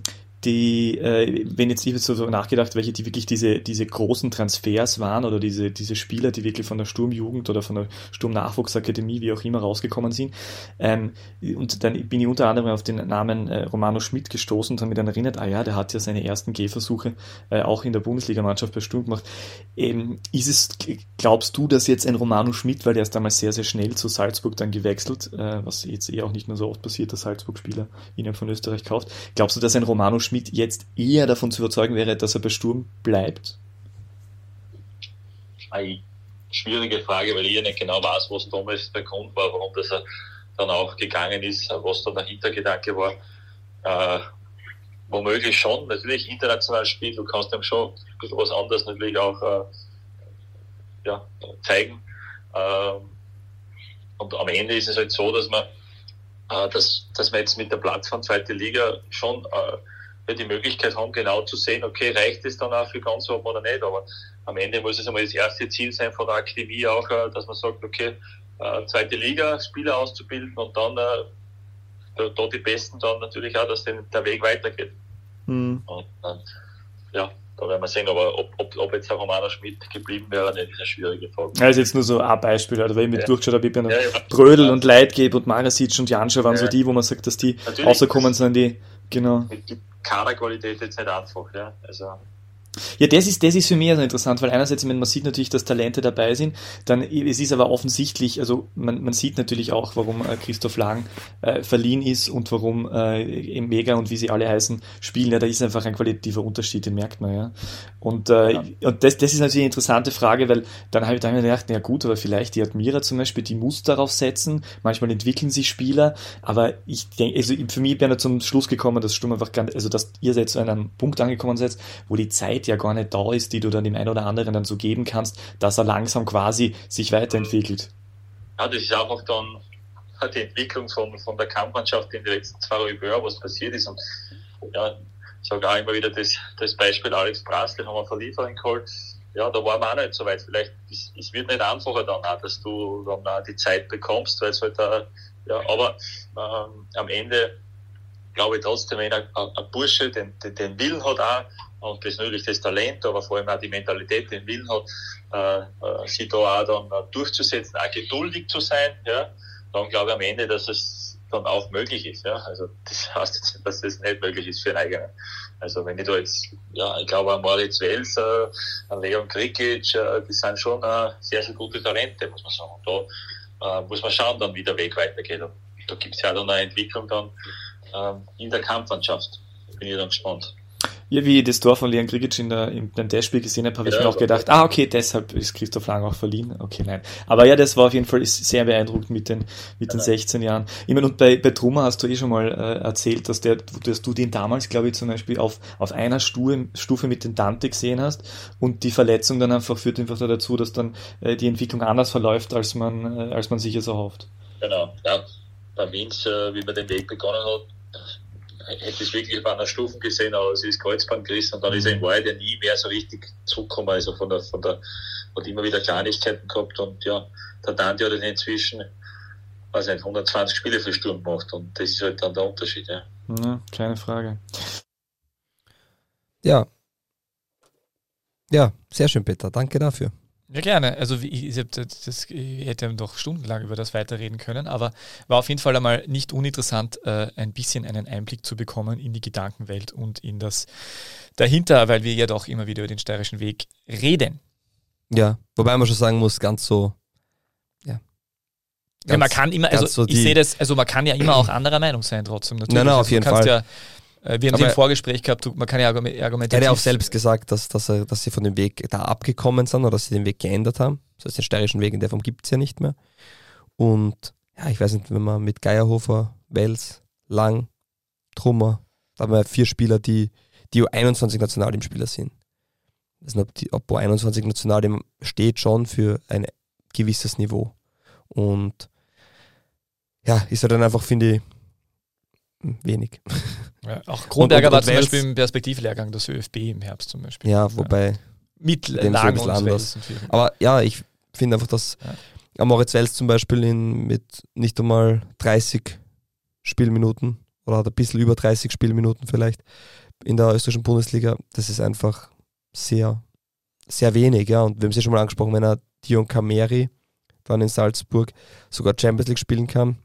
die, äh, wenn jetzt ich jetzt so nachgedacht, welche die wirklich diese, diese großen Transfers waren oder diese, diese Spieler, die wirklich von der Sturmjugend oder von der Sturmnachwuchsakademie, wie auch immer, rausgekommen sind. Ähm, und dann bin ich unter anderem auf den Namen äh, Romano Schmidt gestoßen und habe mir dann erinnert, ah ja, der hat ja seine ersten Gehversuche äh, auch in der Bundesligamannschaft bei Sturm gemacht. Ähm, ist es, glaubst du, dass jetzt ein Romano Schmidt, weil der ist damals sehr, sehr schnell zu Salzburg dann gewechselt, äh, was jetzt eh auch nicht mehr so oft passiert, dass Salzburg-Spieler ihn von Österreich kauft. Glaubst du, dass ein Romano Schmidt Schmidt jetzt eher davon zu überzeugen wäre, dass er bei Sturm bleibt? Eine schwierige Frage, weil ich ja nicht genau weiß, was damals der Grund war, warum das er dann auch gegangen ist, was da der Hintergedanke war. Äh, womöglich schon, natürlich international spielt, du kannst ihm schon ein was anderes natürlich auch äh, ja, zeigen. Ähm, und am Ende ist es halt so, dass man, äh, dass, dass man jetzt mit der Plattform zweite Liga schon äh, die Möglichkeit haben, genau zu sehen, okay, reicht es dann auch für ganz oben oder nicht. Aber am Ende muss es einmal das erste Ziel sein von der Akademie auch, äh, dass man sagt, okay, äh, zweite Liga, Spieler auszubilden und dann äh, da die Besten dann natürlich auch, dass der Weg weitergeht. Mhm. Und dann, ja, da werden wir sehen, aber ob, ob, ob jetzt auch Romano Schmidt geblieben wäre, nicht, ist eine schwierige Frage. Ja, ist jetzt nur so ein Beispiel, oder? weil ich mir ja. durchgeschaut habe, ich bin ja, ja. Brödel und Leitgeb und Marasic und Janscha waren so die, wo man sagt, dass die Natürlich rausgekommen sind, die, genau. Die Kaderqualität jetzt nicht einfach, ja. Also ja, das ist, das ist für mich also interessant, weil einerseits, man sieht natürlich, dass Talente dabei sind, dann es ist aber offensichtlich, also man, man sieht natürlich auch, warum äh, Christoph Lang äh, verliehen ist und warum äh, Mega und wie sie alle heißen spielen. Ja, da ist einfach ein qualitativer Unterschied, den merkt man ja. Und, äh, ja. und das, das ist natürlich eine interessante Frage, weil dann habe ich dann gedacht, ja gut, aber vielleicht die Admira zum Beispiel, die muss darauf setzen. Manchmal entwickeln sich Spieler, aber ich denke, also für mich bin ich zum Schluss gekommen, dass Sturm einfach ganz, also dass ihr jetzt an einem Punkt angekommen seid, wo die Zeit ja gar nicht da ist, die du dann dem einen oder anderen dann so geben kannst, dass er langsam quasi sich weiterentwickelt. Ja, das ist einfach dann die Entwicklung von, von der Kampfmannschaft in den letzten zwei Jahren, was passiert ist. Und ja, ich sage auch immer wieder das, das Beispiel Alex Brass, den haben wir von Liefering geholt. ja, da waren wir auch nicht so weit. Vielleicht, es, es wird nicht einfacher dann auch, dass du dann auch die Zeit bekommst, weil es halt auch, ja, aber ähm, am Ende glaube ich trotzdem, wenn ein, ein Bursche den, den, den Willen hat auch, und das natürlich das Talent, aber vor allem auch die Mentalität, den Willen hat, äh, äh, sich da auch dann äh, durchzusetzen, auch geduldig zu sein, ja, dann glaube ich am Ende, dass es dann auch möglich ist. Ja. Also das heißt jetzt nicht, dass das nicht möglich ist für einen eigenen. Also wenn ich da jetzt, ja, ich glaube, ein Moritz Wels, äh, ein Leon Krikic, äh, die sind schon äh, sehr, sehr gute Talente, muss man sagen. Und da äh, muss man schauen, dann wie der Weg weitergeht. Und da gibt es ja dann eine Entwicklung dann ähm, in der Kampfmannschaft. Bin ich dann gespannt. Ja, wie ich das Tor von Leon Grigic in, der, in dem Testspiel gesehen habe, habe ja, ich mir auch gedacht, ah, okay, deshalb ist Christoph Lang auch verliehen. Okay, nein. Aber ja, das war auf jeden Fall sehr beeindruckend mit den, mit den 16 Jahren. Ich meine, und bei, bei Truma hast du eh schon mal äh, erzählt, dass, der, dass du den damals, glaube ich, zum Beispiel auf, auf einer Stufe, Stufe mit den Dante gesehen hast und die Verletzung dann einfach führt einfach dazu, dass dann äh, die Entwicklung anders verläuft, als man, äh, als man sich es erhofft. Genau, ja. Bei Winz, äh, wie man den Weg begonnen hat, hätte es wirklich auf einer Stufe gesehen, aber es ist Kreuzband gerissen und dann ist er in Wahrheit ja nie mehr so richtig zurückgekommen, also von der, von der, hat immer wieder Kleinigkeiten gehabt und ja, der Dante hat inzwischen, weiß nicht, 120 Spiele für Sturm gemacht und das ist halt dann der Unterschied, ja. ja keine Frage. Ja. Ja, sehr schön, Peter. Danke dafür. Ja, gerne. Also ich, ich, das, ich hätte doch stundenlang über das weiterreden können, aber war auf jeden Fall einmal nicht uninteressant, äh, ein bisschen einen Einblick zu bekommen in die Gedankenwelt und in das dahinter, weil wir ja doch immer wieder über den steirischen Weg reden. Ja, wobei man schon sagen muss, ganz so, ja. Ganz, ja man kann immer, also so ich sehe das, also man kann ja immer auch anderer Meinung sein trotzdem. Natürlich. Nein, nein, auf also jeden Fall. Ja, wir haben im Vorgespräch gehabt, man kann ja argumentieren. Er hat ja auch selbst gesagt, dass, dass, er, dass sie von dem Weg da abgekommen sind oder dass sie den Weg geändert haben. Das heißt, den steirischen Weg in der Form gibt es ja nicht mehr. Und ja, ich weiß nicht, wenn man mit Geierhofer, Wels, Lang, Trummer, da haben wir vier Spieler, die, die U21 Nationalteamspieler sind. Also ob, die, ob U21 Nationalteam steht schon für ein gewisses Niveau. Und ja, ist er dann einfach, finde ich, wenig. Ja, auch Kronberger war zum Beispiel im Perspektivlehrgang des ÖFB im Herbst zum Beispiel. Ja, wobei ja. mit dem so anders. Aber ja, ich finde einfach, dass ja. Moritz Wels zum Beispiel in, mit nicht einmal 30 Spielminuten oder hat ein bisschen über 30 Spielminuten vielleicht in der österreichischen Bundesliga, das ist einfach sehr, sehr wenig. Ja. Und wir haben es ja schon mal angesprochen, wenn er Dion Kameri dann in Salzburg sogar Champions League spielen kann,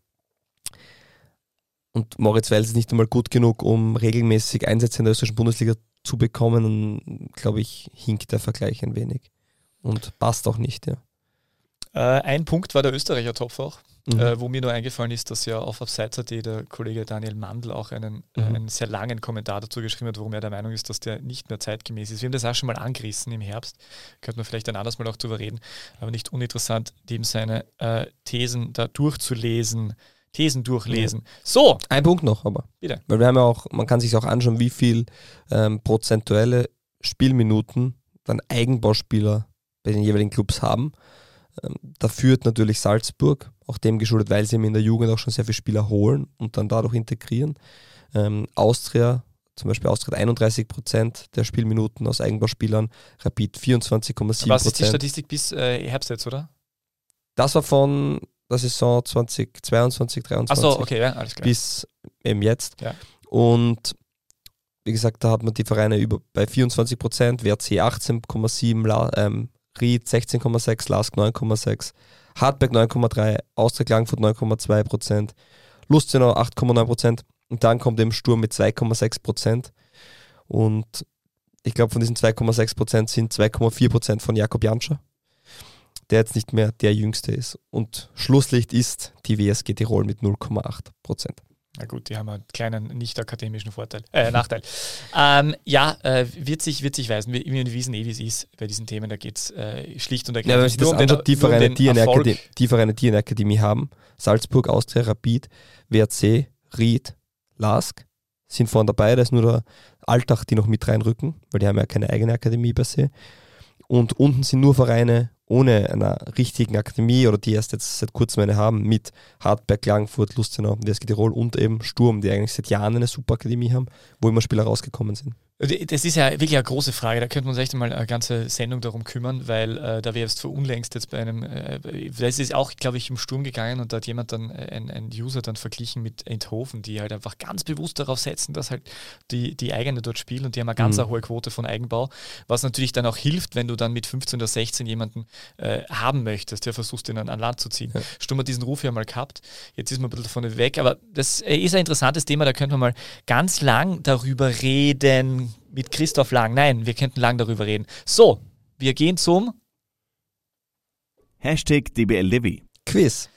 und Moritz Wels ist nicht einmal gut genug, um regelmäßig Einsätze in der österreichischen Bundesliga zu bekommen, dann glaube ich, hinkt der Vergleich ein wenig. Und passt auch nicht, ja. Äh, ein Punkt war der Österreicher Topf auch, mhm. äh, wo mir nur eingefallen ist, dass ja auf Seite.at der Kollege Daniel Mandl auch einen, mhm. äh, einen sehr langen Kommentar dazu geschrieben hat, warum er der Meinung ist, dass der nicht mehr zeitgemäß ist. Wir haben das auch schon mal angerissen im Herbst, könnte man vielleicht ein anderes Mal auch drüber reden, aber nicht uninteressant, dem seine äh, Thesen da durchzulesen, Thesen durchlesen. So. Ein Punkt noch, aber. Bitte. Weil wir haben ja auch, man kann sich auch anschauen, wie viel ähm, prozentuelle Spielminuten dann Eigenbauspieler bei den jeweiligen Clubs haben. Ähm, da führt natürlich Salzburg, auch dem geschuldet, weil sie in der Jugend auch schon sehr viele Spieler holen und dann dadurch integrieren. Ähm, Austria, zum Beispiel Austria 31 Prozent der Spielminuten aus Eigenbauspielern, Rapid 24,7 Prozent. Was ist die Statistik bis äh, Herbst jetzt, oder? Das war von der Saison 2022, 2023. Achso, okay, ja, alles klar. Bis eben jetzt. Ja. Und wie gesagt, da hat man die Vereine über bei 24 Prozent, WRC 18,7, ähm, Ried 16,6, Lask 9,6, Hartberg 9,3, Austria Klagenfurt 9,2 Prozent, Lustenau 8,9 Prozent und dann kommt eben Sturm mit 2,6 Prozent und ich glaube, von diesen 2,6 Prozent sind 2,4 Prozent von Jakob Janscher der jetzt nicht mehr der Jüngste ist. Und Schlusslicht ist die WSG Tirol mit 0,8 Prozent. Na gut, die haben einen kleinen nicht-akademischen Vorteil, äh, Nachteil. ähm, ja, äh, wird, sich, wird sich weisen. Wir, wir wissen eh, wie es ist bei diesen Themen. Da geht es äh, schlicht und ergreifend. Ja, wenn sich das anschaut, die Vereine, die eine, Akademie, die Vereine, die eine Akademie haben, Salzburg, Austria, Rapid, WRC, Ried, Lask, sind vorne dabei. Da ist nur der Alltag, die noch mit reinrücken, weil die haben ja keine eigene Akademie per se. Und unten sind nur Vereine ohne einer richtigen Akademie oder die erst jetzt seit kurzem eine haben, mit Hartberg, Klagenfurt, Lustenau, WSG Tirol und eben Sturm, die eigentlich seit Jahren eine super Akademie haben, wo immer Spieler rausgekommen sind. Das ist ja wirklich eine große Frage. Da könnte man uns echt mal eine ganze Sendung darum kümmern, weil äh, da wäre es verunlängst jetzt bei einem, äh, das ist auch, glaube ich, im Sturm gegangen und da hat jemand dann, äh, ein, ein User dann verglichen mit Enthofen, die halt einfach ganz bewusst darauf setzen, dass halt die, die eigene dort spielen und die haben eine ganz mhm. hohe Quote von Eigenbau, was natürlich dann auch hilft, wenn du dann mit 15 oder 16 jemanden äh, haben möchtest, der versucht, den an, an Land zu ziehen. Ja. Sturm hat diesen Ruf ja mal gehabt, jetzt ist man ein bisschen davon weg, aber das äh, ist ein interessantes Thema, da könnte man mal ganz lang darüber reden, mit Christoph Lang. Nein, wir könnten lang darüber reden. So, wir gehen zum Hashtag DBLDevi. Quiz.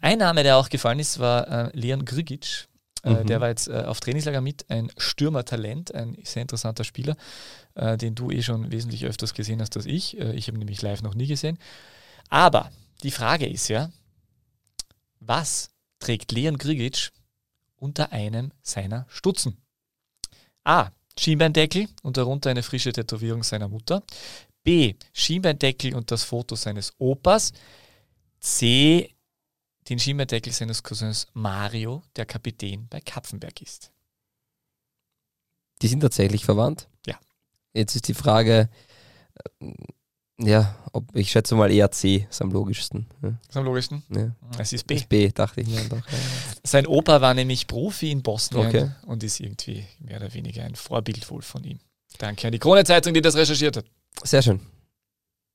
Ein Name, der auch gefallen ist, war äh, Leon Grigic. Äh, mhm. Der war jetzt äh, auf Trainingslager mit, ein Stürmertalent, ein sehr interessanter Spieler, äh, den du eh schon wesentlich öfters gesehen hast als ich. Äh, ich habe ihn nämlich live noch nie gesehen. Aber die Frage ist ja, was trägt Leon Grigic unter einem seiner Stutzen? A. Schienbeindeckel und darunter eine frische Tätowierung seiner Mutter. B. Schienbeindeckel und das Foto seines Opas. C. Den Schienbeindeckel seines Cousins Mario, der Kapitän bei Kapfenberg ist. Die sind tatsächlich verwandt? Ja. Jetzt ist die Frage, ja, ob, ich schätze mal eher C ist am logischsten. Ja. Ist am logischsten? Ja. Es ist B. Ist B, dachte ich mir doch. Ja. Sein Opa war nämlich Profi in Bosnien okay. und ist irgendwie mehr oder weniger ein Vorbild wohl von ihm. Danke an die Krone-Zeitung, die das recherchiert hat. Sehr schön.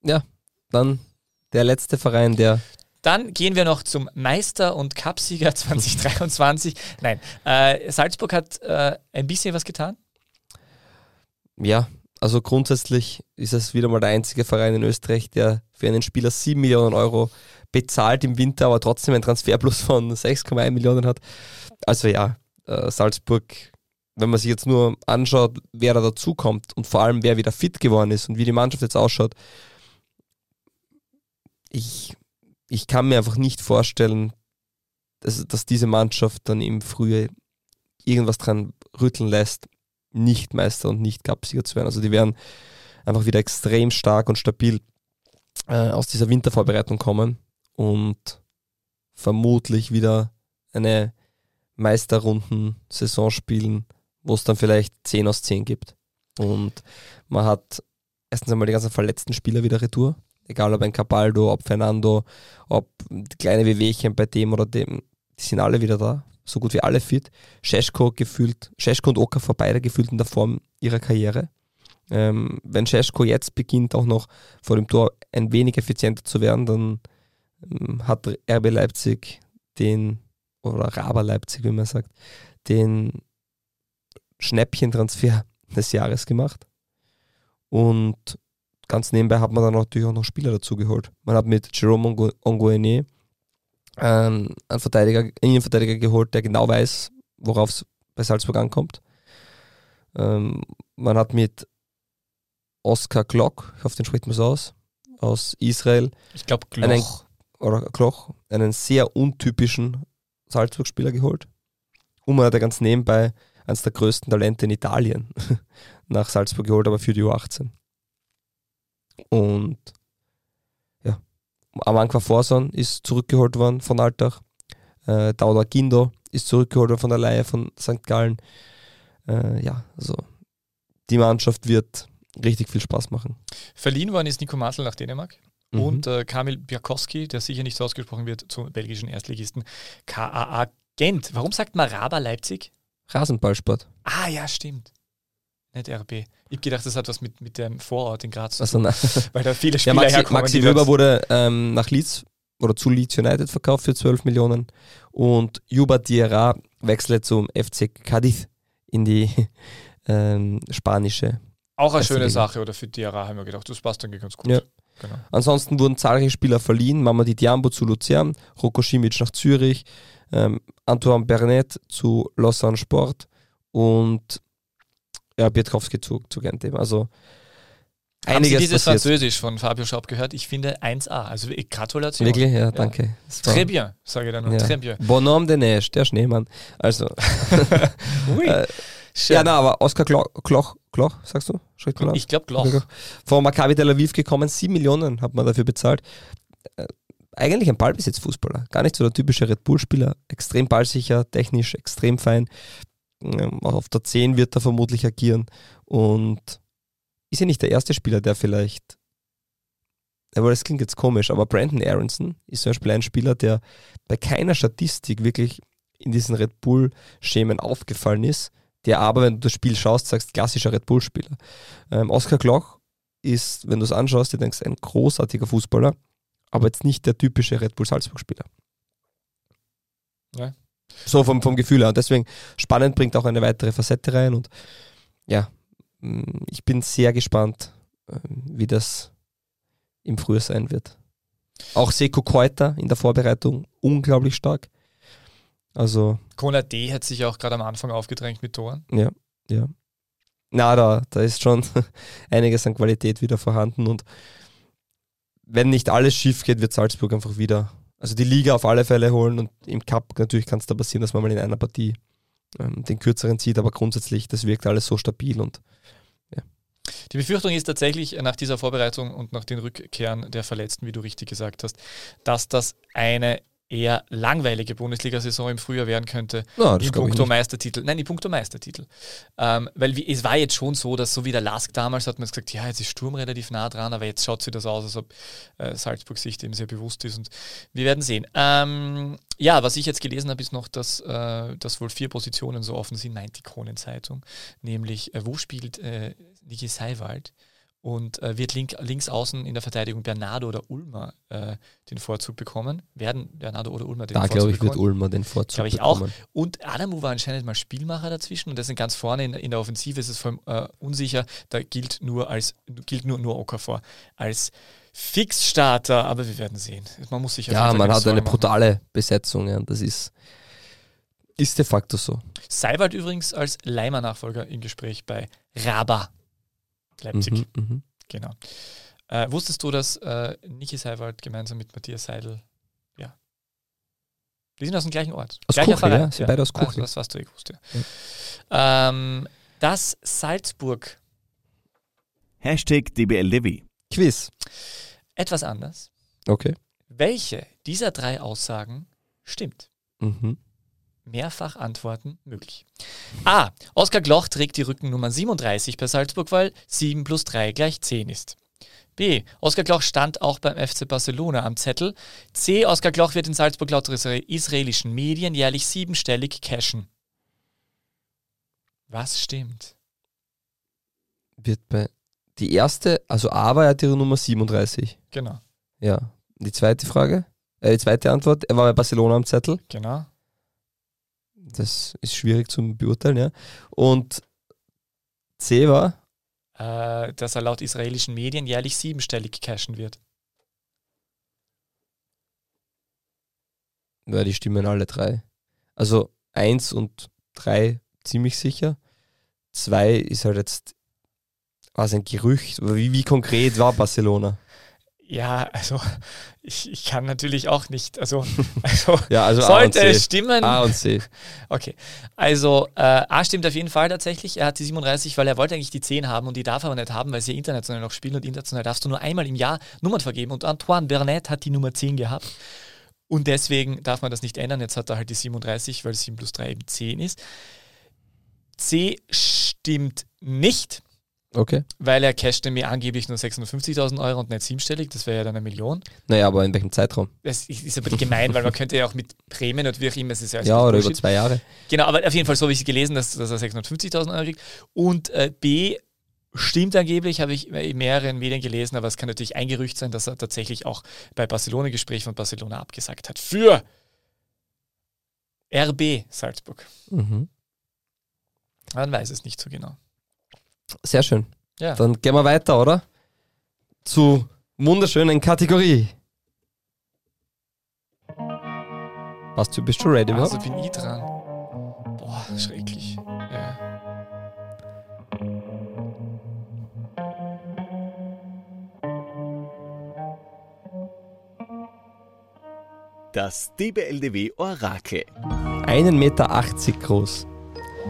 Ja, dann der letzte Verein, der dann gehen wir noch zum Meister- und Cupsieger 2023. Nein, äh, Salzburg hat äh, ein bisschen was getan. Ja, also grundsätzlich ist es wieder mal der einzige Verein in Österreich, der für einen Spieler 7 Millionen Euro bezahlt im Winter, aber trotzdem einen Transferplus von 6,1 Millionen hat. Also ja, äh, Salzburg, wenn man sich jetzt nur anschaut, wer da dazukommt und vor allem wer wieder fit geworden ist und wie die Mannschaft jetzt ausschaut, ich, ich kann mir einfach nicht vorstellen, dass, dass diese Mannschaft dann im Frühjahr irgendwas dran rütteln lässt, nicht Meister und nicht Cupsieger zu werden. Also die werden einfach wieder extrem stark und stabil äh, aus dieser Wintervorbereitung kommen und vermutlich wieder eine Meisterrunden-Saison spielen, wo es dann vielleicht 10 aus 10 gibt. Und man hat erstens einmal die ganzen verletzten Spieler wieder retour. Egal ob ein Cabaldo, ob Fernando, ob kleine Wehwehchen bei dem oder dem, die sind alle wieder da so gut wie alle fit. Scheschko gefühlt, Scheschko und Okafor beide gefühlt in der Form ihrer Karriere. Ähm, wenn Scheschko jetzt beginnt, auch noch vor dem Tor ein wenig effizienter zu werden, dann ähm, hat RB Leipzig den, oder Raber Leipzig, wie man sagt, den Schnäppchentransfer des Jahres gemacht. Und ganz nebenbei hat man dann natürlich auch noch Spieler dazu geholt. Man hat mit Jerome Onguene ähm, einen Verteidiger, einen Innenverteidiger geholt, der genau weiß, worauf es bei Salzburg ankommt. Ähm, man hat mit Oskar Glock, ich hoffe, den spricht man so aus, aus Israel. Ich glaube Gloch. Einen, oder Gloch, einen sehr untypischen Salzburg-Spieler geholt. Und man hat ja ganz nebenbei eines der größten Talente in Italien nach Salzburg geholt, aber für die U18. Und Amankwa Forson ist zurückgeholt worden von Altach. Äh, Dauda Gindo ist zurückgeholt worden von der Leihe von St. Gallen. Äh, ja, also die Mannschaft wird richtig viel Spaß machen. Verliehen worden ist Nico Martel nach Dänemark. Mhm. Und äh, Kamil Biakowski, der sicher nicht so ausgesprochen wird, zum belgischen Erstligisten KAA Gent. Warum sagt man Raba Leipzig? Rasenballsport. Ah ja, stimmt. Nicht RB. Ich habe gedacht, das hat was mit, mit dem Vorort in Graz zu tun. Also, weil da viele Spieler ja, Maxi, herkommen. Maxi Wöber wurde ähm, nach Leeds oder zu Leeds United verkauft für 12 Millionen und Juba Diarra wechselt zum FC Cadiz in die ähm, spanische. Auch eine schöne Liga. Sache, oder für Diarra haben wir gedacht, das passt dann ganz gut. Ja. Genau. Ansonsten wurden zahlreiche Spieler verliehen. Mamadi Diambo zu Luzern, Roko Simic nach Zürich, ähm, Antoine Bernet zu Lausanne Sport und ja, Pietkowski zu, zu Gent Also haben Sie dieses passiert. Französisch von Fabio Schaub gehört? Ich finde 1A. Also Gratulation. Wirklich? Ja, danke. Ja. Très bien, sage ich dann. Ja. Très bien. Bonhomme de Neige, der Schneemann. Also. Ui. äh, ja, na, aber Oskar Kloch, Kloch, Kloch sagst du? Ich glaube Kloch. Von Maccabi Tel Aviv gekommen, 7 Millionen hat man dafür bezahlt. Äh, eigentlich ein Ballbesitzfußballer. Gar nicht so der typische Red Bull-Spieler. Extrem ballsicher, technisch extrem fein auf der 10 wird er vermutlich agieren. Und ist ja nicht der erste Spieler, der vielleicht. Aber das klingt jetzt komisch, aber Brandon Aronson ist zum Beispiel ein Spieler, der bei keiner Statistik wirklich in diesen Red Bull-Schemen aufgefallen ist, der aber, wenn du das Spiel schaust, sagst, klassischer Red Bull-Spieler. Ähm, Oscar Gloch ist, wenn du es anschaust, du denkst, ein großartiger Fußballer, aber jetzt nicht der typische Red Bull Salzburg-Spieler. Ja. So vom, vom Gefühl her. Und deswegen spannend bringt auch eine weitere Facette rein. Und ja, mm, ich bin sehr gespannt, ähm, wie das im Frühjahr sein wird. Auch Seko Keuter in der Vorbereitung unglaublich stark. Also. Kona D hat sich auch gerade am Anfang aufgedrängt mit Toren. Ja, ja. Na, da, da ist schon einiges an Qualität wieder vorhanden und wenn nicht alles schief geht, wird Salzburg einfach wieder, also die Liga auf alle Fälle holen und im Cup natürlich kann es da passieren, dass man mal in einer Partie ähm, den kürzeren zieht, aber grundsätzlich, das wirkt alles so stabil und ja. Die Befürchtung ist tatsächlich nach dieser Vorbereitung und nach den Rückkehren der Verletzten, wie du richtig gesagt hast, dass das eine eher langweilige Bundesliga-Saison im Frühjahr werden könnte. Ja, die Punkto Meistertitel. Nein, die Punkto Meistertitel. Ähm, weil wie, es war jetzt schon so, dass so wie der Lask damals hat man gesagt, ja, jetzt ist Sturm relativ nah dran, aber jetzt schaut wieder so aus, als ob äh, Salzburg sich dem sehr bewusst ist und wir werden sehen. Ähm, ja, was ich jetzt gelesen habe, ist noch, dass, äh, dass wohl vier Positionen so offen sind, meint die Kronenzeitung. Nämlich, äh, wo spielt äh, Niki Seiwald? Und äh, wird link, links außen in der Verteidigung Bernardo oder Ulmer äh, den Vorzug bekommen. Werden Bernardo oder Ulmer den da, Vorzug bekommen? Da glaube ich, wird Ulmer den Vorzug glaube ich bekommen. auch. Und Adamu war anscheinend mal Spielmacher dazwischen und das sind ganz vorne in, in der Offensive ist es voll äh, unsicher. Da gilt nur als gilt nur, nur Okafor als Fixstarter, aber wir werden sehen. Man muss sich Ja, man hat eine brutale Besetzung, ja, das ist ist de facto so. Seiwald übrigens als Leimer-Nachfolger im Gespräch bei Raba. Leipzig. Mhm, mhm, genau. Äh, wusstest du, dass äh, Niki Seiwald gemeinsam mit Matthias Seidel, ja, die sind aus dem gleichen Ort. Aus Gleicher Kuchel, ja, sind beide aus Kuchel. Das, das hast du eh gewusst, ja. ja. Ähm, das Salzburg. Hashtag DBLDW. Quiz. Etwas anders. Okay. Welche dieser drei Aussagen stimmt? Mhm mehrfach Antworten möglich. A. Oskar Gloch trägt die Rückennummer 37 bei Salzburg, weil 7 plus 3 gleich 10 ist. B. Oskar Gloch stand auch beim FC Barcelona am Zettel. C. Oskar Gloch wird in Salzburg laut israelischen Medien jährlich siebenstellig cashen. Was stimmt? Wird bei die erste, also A war ja die Nummer 37. Genau. Ja. Die zweite Frage, äh, die zweite Antwort, er war bei Barcelona am Zettel. Genau das ist schwierig zu beurteilen, ja. Und C war? Äh, dass er laut israelischen Medien jährlich siebenstellig cashen wird. Ja, die stimmen alle drei. Also eins und drei ziemlich sicher. Zwei ist halt jetzt was ein Gerücht. Wie, wie konkret war Barcelona? Ja, also ich, ich kann natürlich auch nicht. Also, also, ja, also sollte es stimmen. A und C. Okay. Also äh, A stimmt auf jeden Fall tatsächlich. Er hat die 37, weil er wollte eigentlich die 10 haben und die darf er aber nicht haben, weil sie international noch spielen und international darfst du nur einmal im Jahr Nummern vergeben. Und Antoine Bernet hat die Nummer 10 gehabt. Und deswegen darf man das nicht ändern. Jetzt hat er halt die 37, weil 7 plus 3 eben 10 ist. C stimmt nicht. Okay. Weil er cashte mir angeblich nur 650.000 Euro und nicht siebenstellig, das wäre ja dann eine Million. Naja, aber in welchem Zeitraum? Das ist bisschen gemein, weil man könnte ja auch mit Prämien und wie auch immer, es ist ja Ja, oder Bullshit. über zwei Jahre. Genau, aber auf jeden Fall so habe ich gelesen, dass, dass er 650.000 Euro kriegt. Und äh, B, Stimmt angeblich, habe ich in mehreren Medien gelesen, aber es kann natürlich ein Gerücht sein, dass er tatsächlich auch bei Barcelona-Gespräch von Barcelona abgesagt hat. Für RB Salzburg. Mhm. Man weiß es nicht so genau. Sehr schön. Ja. Dann gehen wir weiter, oder? Zu wunderschönen Kategorie. Was, du bist schon ready, oder? Also bin ich dran. Boah, schrecklich. Ja. Das DBLDW Orakel. 1,80 Meter groß.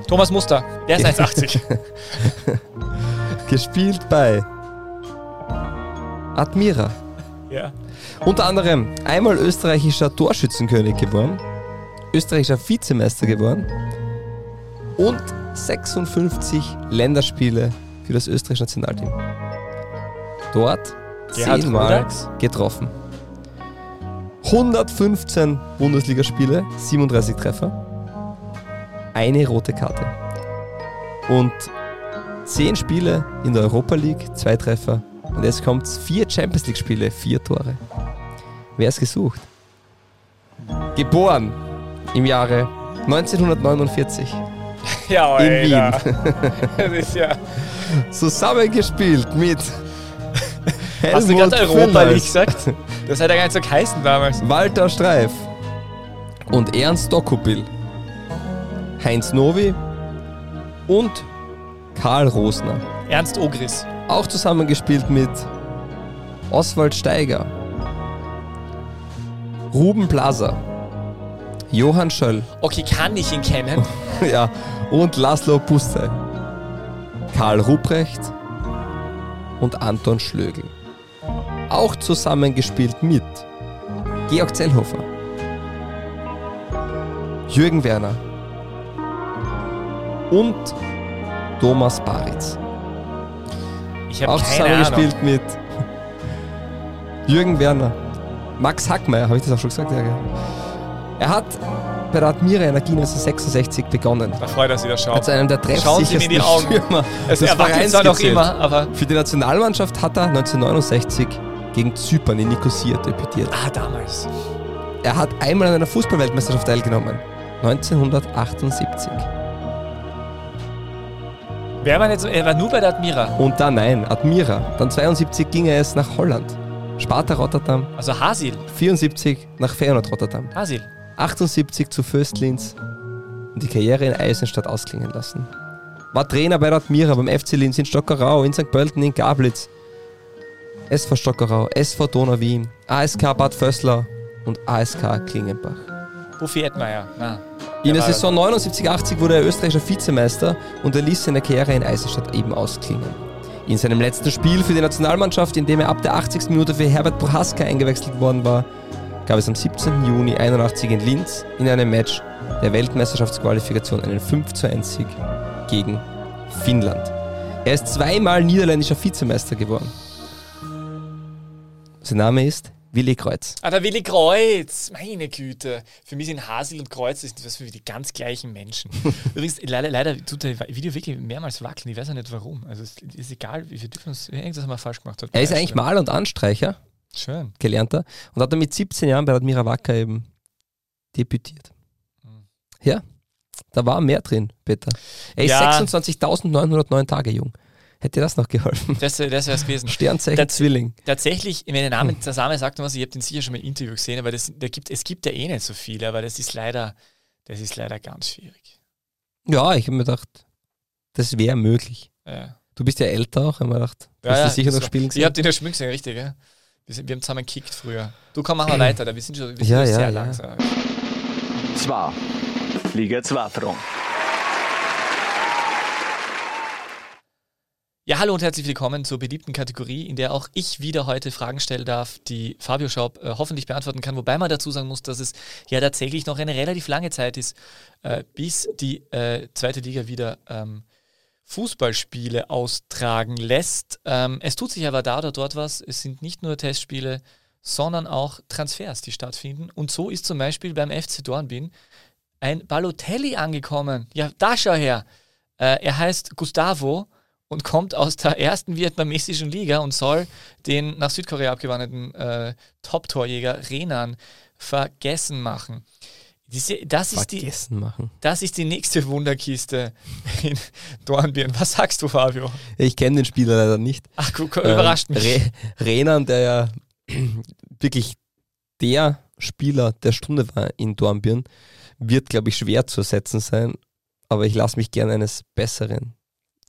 Thomas Muster, der ist 1,80. Gespielt bei Admira. Ja. Unter anderem einmal österreichischer Torschützenkönig geworden, österreichischer Vizemeister geworden, und 56 Länderspiele für das österreichische Nationalteam. Dort zehnmal getroffen. 115 Bundesligaspiele, 37 Treffer, eine rote Karte. Und 10 Spiele in der Europa League, zwei Treffer. Und jetzt kommt vier Champions League Spiele, vier Tore. Wer ist gesucht? Geboren im Jahre 1949 ja, in. Wien. das ist ja. Zusammengespielt mit Helmut Hast du gerade Europa League gesagt? Das hat ja gar nicht so geheißen damals. Walter Streif und Ernst Dokupil, Heinz Novi und Karl Rosner. Ernst Ogris. Auch zusammengespielt mit Oswald Steiger, Ruben Blaser, Johann Schöll. Okay, kann ich ihn kennen? ja, und Laszlo Busse, Karl Ruprecht und Anton Schlögl. Auch zusammengespielt mit Georg Zellhofer, Jürgen Werner und Thomas Baritz. Ich habe Auch zusammengespielt mit Jürgen Werner, Max Hackmeier, habe ich das auch schon gesagt? Ja, ja. Er hat bei der Admira Energie 1966 begonnen. Da freut er sich, das schaut. Als einem der treffsichersten die Augen. Stürmer es des Vereins noch immer, aber... Für die Nationalmannschaft hat er 1969 gegen Zypern in Nicosia debütiert. Ah, damals. Er hat einmal an einer Fußballweltmeisterschaft teilgenommen. 1978. Wer war, jetzt, er war nur bei der Admira? Und dann, nein, Admira. Dann 72 ging er es nach Holland. Sparta Rotterdam. Also Hasil. 74 nach Feyenoord Rotterdam. Hasil. 78 zu Föstlins und die Karriere in Eisenstadt ausklingen lassen. War Trainer bei der Admira, beim FC Linz in Stockerau, in St. Pölten, in Gablitz. SV Stockerau, SV Donau Wien, ASK Bad Vösslau und ASK Klingenbach. Buffy Edmeier. Ah, in der Saison 79-80 wurde er österreichischer Vizemeister und er ließ seine Karriere in Eisenstadt eben ausklingen. In seinem letzten Spiel für die Nationalmannschaft, in dem er ab der 80. Minute für Herbert Prohaska eingewechselt worden war, gab es am 17. Juni 81 in Linz in einem Match der Weltmeisterschaftsqualifikation einen 5 zu 1 Sieg gegen Finnland. Er ist zweimal niederländischer Vizemeister geworden. Sein Name ist Willi Kreuz. Ah, der Willi Kreuz, meine Güte. Für mich sind Hasil und Kreuz das sind für die ganz gleichen Menschen. Übrigens, leider, leider tut der Video wirklich mehrmals wackeln. Ich weiß auch nicht warum. Also es ist egal, wie wir dürfen uns irgendwas haben wir falsch gemacht. Er ist eigentlich Maler und Anstreicher. Schön. Gelernter. Und hat dann mit 17 Jahren bei Admira Wacker eben debütiert. Mhm. Ja, da war mehr drin, Peter. Er ist ja. 26.909 Tage jung. Hätte das noch geholfen? Das, das wäre es gewesen. Sternzeichen Tats Zwilling. Tatsächlich, wenn der Name, der Name sagt was, ich habe den sicher schon mal im Interview gesehen, aber das, der gibt, es gibt ja eh nicht so viele, aber das ist leider, das ist leider ganz schwierig. Ja, ich habe mir gedacht, das wäre möglich. Ja. Du bist ja älter auch, habe mir gedacht, du ja, hast ja, sicher noch spielen gesehen. Ich habe den ja spielen gesehen, richtig, ja. Wir, sind, wir haben zusammen gekickt früher. Du komm, mach mal weiter, da wir sind schon wir sind ja, sehr ja, langsam. Zwar. Liga 2 Front. Ja, hallo und herzlich willkommen zur beliebten Kategorie, in der auch ich wieder heute Fragen stellen darf, die Fabio Schaub äh, hoffentlich beantworten kann. Wobei man dazu sagen muss, dass es ja tatsächlich noch eine relativ lange Zeit ist, äh, bis die äh, zweite Liga wieder ähm, Fußballspiele austragen lässt. Ähm, es tut sich aber da oder dort was. Es sind nicht nur Testspiele, sondern auch Transfers, die stattfinden. Und so ist zum Beispiel beim FC Dornbin ein Balotelli angekommen. Ja, da schau her. Äh, er heißt Gustavo und kommt aus der ersten vietnamesischen Liga und soll den nach Südkorea abgewanderten äh, Top-Torjäger Renan vergessen machen. Diese, das, ist die, machen. das ist die nächste Wunderkiste in Dornbirn. Was sagst du, Fabio? Ich kenne den Spieler leider nicht. Ach, guck, überrascht ähm, mich. Re Renan, der ja wirklich der Spieler der Stunde war in Dornbirn, wird, glaube ich, schwer zu ersetzen sein. Aber ich lasse mich gerne eines Besseren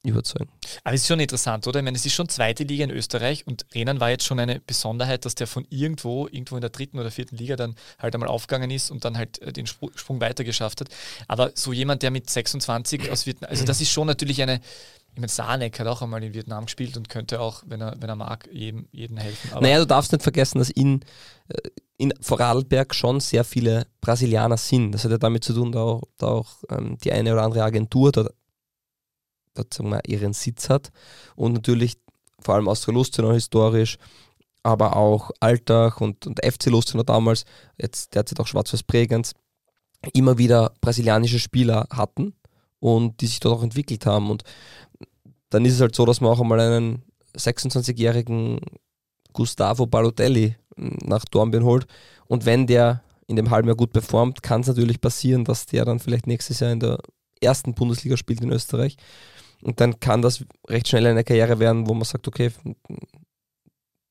überzeugen. Aber es ist schon interessant, oder? Ich meine, es ist schon zweite Liga in Österreich und Renan war jetzt schon eine Besonderheit, dass der von irgendwo, irgendwo in der dritten oder vierten Liga dann halt einmal aufgegangen ist und dann halt äh, den Sprung weiter geschafft hat. Aber so jemand, der mit 26 aus Vietnam, also das ist schon natürlich eine, ich meine, Sanek hat auch einmal in Vietnam gespielt und könnte auch, wenn er, wenn er mag, jedem, jedem helfen. Aber naja, du darfst nicht vergessen, dass in, äh, in Vorarlberg schon sehr viele Brasilianer sind. Das hat ja damit zu tun, da auch, da auch ähm, die eine oder andere Agentur dort sagen wir, ihren Sitz hat. Und natürlich vor allem Austria Lustenau historisch, aber auch Alltag und, und FC Lustenau damals, jetzt derzeit auch Schwarz-Weiß Bregenz, immer wieder brasilianische Spieler hatten und die sich dort auch entwickelt haben. Und dann ist es halt so, dass man auch einmal einen 26-jährigen Gustavo Balotelli nach Dornbirn holt. Und wenn der in dem halben Jahr gut performt, kann es natürlich passieren, dass der dann vielleicht nächstes Jahr in der ersten Bundesliga spielt in Österreich. Und dann kann das recht schnell eine Karriere werden, wo man sagt, okay,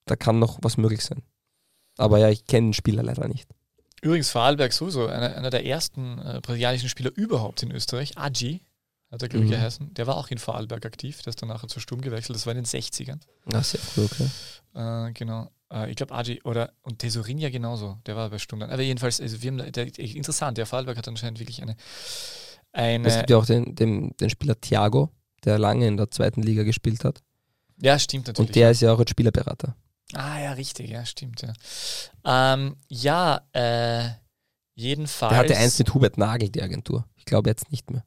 da kann noch was möglich sein. Aber ja, ich kenne den Spieler leider nicht. Übrigens Vorarlberg sowieso, einer, einer der ersten äh, brasilianischen Spieler überhaupt in Österreich, Agi, hat er, glaube ich, mhm. geheißen. Der war auch in Vorarlberg aktiv, der ist dann nachher zu Sturm gewechselt, das war in den 60ern. Ach, sehr cool, okay. Äh, genau. Äh, ich glaube, Agi oder und Tesorin ja genauso, der war bei Sturm dann. Aber jedenfalls, also wir haben, der, interessant, der Vorarlberg hat anscheinend wirklich eine. eine es gibt ja auch den, den, den Spieler Thiago, der lange in der zweiten Liga gespielt hat. Ja, stimmt natürlich. Und der ist ja auch als Spielerberater. Ah, ja, richtig, ja, stimmt, ja. Ähm, ja, äh, jedenfalls. Der hatte eins mit Hubert Nagel, die Agentur. Ich glaube jetzt nicht mehr.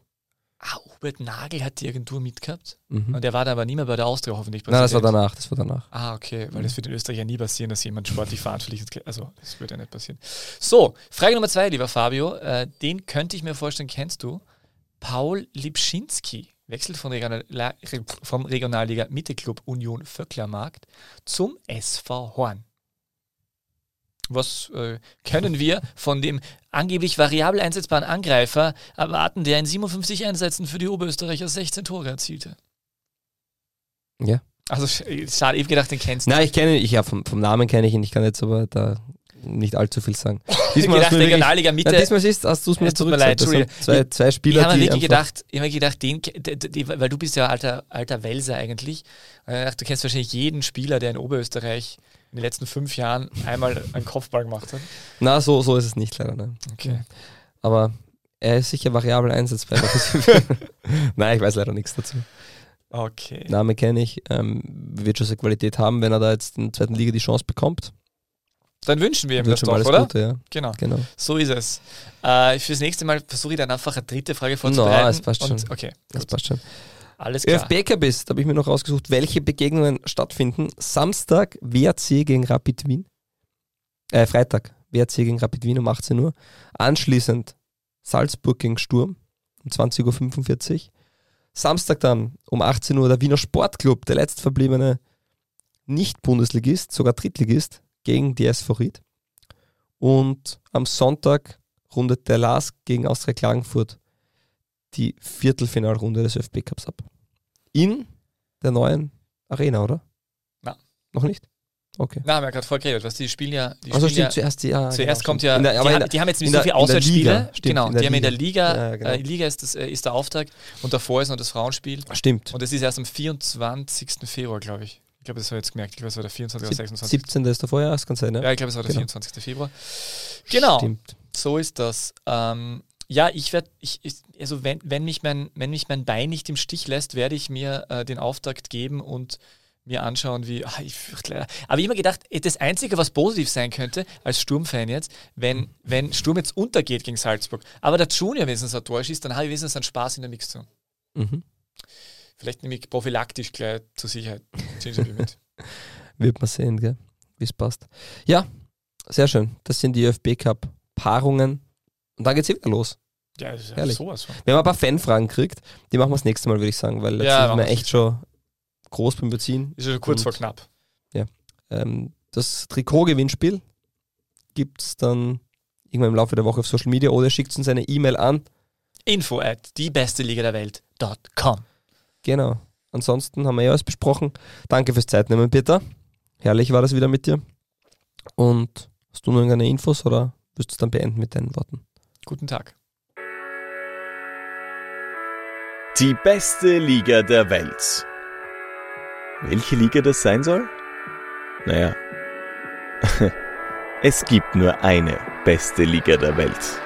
Ah, Hubert Nagel hat die Agentur mitgehabt. Mhm. Und der war dann aber nie mehr bei der Austria hoffentlich. Nein, das war danach, das war danach. Ah, okay, weil mhm. das wird in Österreich ja nie passieren, dass jemand sportlich verantwortlich ist. Also, das wird ja nicht passieren. So, Frage Nummer zwei, lieber Fabio. Äh, den könnte ich mir vorstellen, kennst du? Paul Lipschinski wechselt von, Regional, vom Regionalliga Mitte-Club Union Vöcklermarkt zum SV Horn. Was äh, können wir von dem angeblich variabel einsetzbaren Angreifer erwarten, der in 57 Einsätzen für die Oberösterreicher 16 Tore erzielte? Ja. Also schade, ich gedacht, den kennst du. Nein, ich kenne ihn, ich, ja, vom, vom Namen kenne ich ihn, ich kann jetzt aber da nicht allzu viel sagen. Diesmal gedacht, Regionalliga Mitte. Ja, diesmal ist, hast du es mir zurück. Mir leid, zwei, zwei Spieler, ich habe mir wirklich gedacht, ich habe gedacht, den, weil du bist ja alter, alter Welser eigentlich. du kennst wahrscheinlich jeden Spieler, der in Oberösterreich in den letzten fünf Jahren einmal einen Kopfball gemacht hat? Na, so, so ist es nicht leider. Nein. Okay. Aber er ist sicher variabel einsetzbar. Nein, ich weiß leider nichts dazu. Okay. Name kenne ich, ähm, wird schon seine Qualität haben, wenn er da jetzt in der zweiten Liga die Chance bekommt. Dann wünschen wir ihm das doch, oder? Gute, ja. Genau. genau. So ist es. Äh, fürs nächste Mal versuche ich dann einfach eine dritte Frage vorzubereiten. No, das passt schon. okay, das passt schon. Alles klar. ÖFB Cup ist, da habe ich mir noch rausgesucht, welche Begegnungen stattfinden. Samstag WRC gegen Rapid Wien. Äh, Freitag WRC gegen Rapid Wien um 18 Uhr. Anschließend Salzburg gegen Sturm um 20.45 Uhr. Samstag dann um 18 Uhr der Wiener Sportclub, der letztverbliebene Nicht-Bundesligist, sogar Drittligist, gegen die SV Ried. Und am Sonntag rundet der LASK gegen Austria Klagenfurt die Viertelfinalrunde des ÖFB Cups ab. In der neuen Arena, oder? Na. Noch nicht? Okay. Na, haben wir gerade voll geredet, was die spielen ja. Die also spielen stimmt, ja, zuerst die, ja, Zuerst genau, kommt ja, der, die, haben, die, haben, jetzt nicht so viele Auswärtsspiele. Genau, die haben in der Liga, ja, genau. äh, Liga ist, das, äh, ist der Auftakt und davor ist noch das Frauenspiel. Stimmt. Und das ist erst am 24. Februar, glaube ich. Ich glaube, das habe ich jetzt gemerkt. Ich glaube, es war der 24. oder 26. 17. ist davor, ja, das kann sein, ne? Ja, ich glaube, es war der genau. 24. Februar. Genau. Stimmt. So ist das. Ähm, ja, ich werde, also wenn, wenn, mich mein, wenn mich mein Bein nicht im Stich lässt, werde ich mir äh, den Auftakt geben und mir anschauen, wie. Ach, ich aber ich immer gedacht, das Einzige, was positiv sein könnte, als Sturmfan jetzt, wenn, wenn Sturm jetzt untergeht gegen Salzburg, aber der Junior wenigstens ein Tor schießt, dann habe ich wenigstens einen Spaß in der Mixzone. Mhm. Vielleicht nehme ich prophylaktisch gleich zur Sicherheit Gingerbier mit. Wird man sehen, wie es passt. Ja, sehr schön. Das sind die ÖFB Cup Paarungen und dann geht's wieder los. Ja, das ist ja sowas von. Wenn man ein paar Fanfragen kriegt, die machen wir das nächste Mal, würde ich sagen, weil jetzt ja, sind wir echt schon groß beim Beziehen. Ist schon kurz vor knapp. Ja. Ähm, das Trikot-Gewinnspiel gibt es dann irgendwann im Laufe der Woche auf Social Media oder schickt uns eine E-Mail an. Info at die beste Liga der Welt.com. Genau. Ansonsten haben wir ja alles besprochen. Danke fürs Zeitnehmen, Peter. Herrlich war das wieder mit dir. Und hast du noch irgendeine Infos oder wirst du es dann beenden mit deinen Worten? Guten Tag. Die beste Liga der Welt. Welche Liga das sein soll? Naja, es gibt nur eine beste Liga der Welt.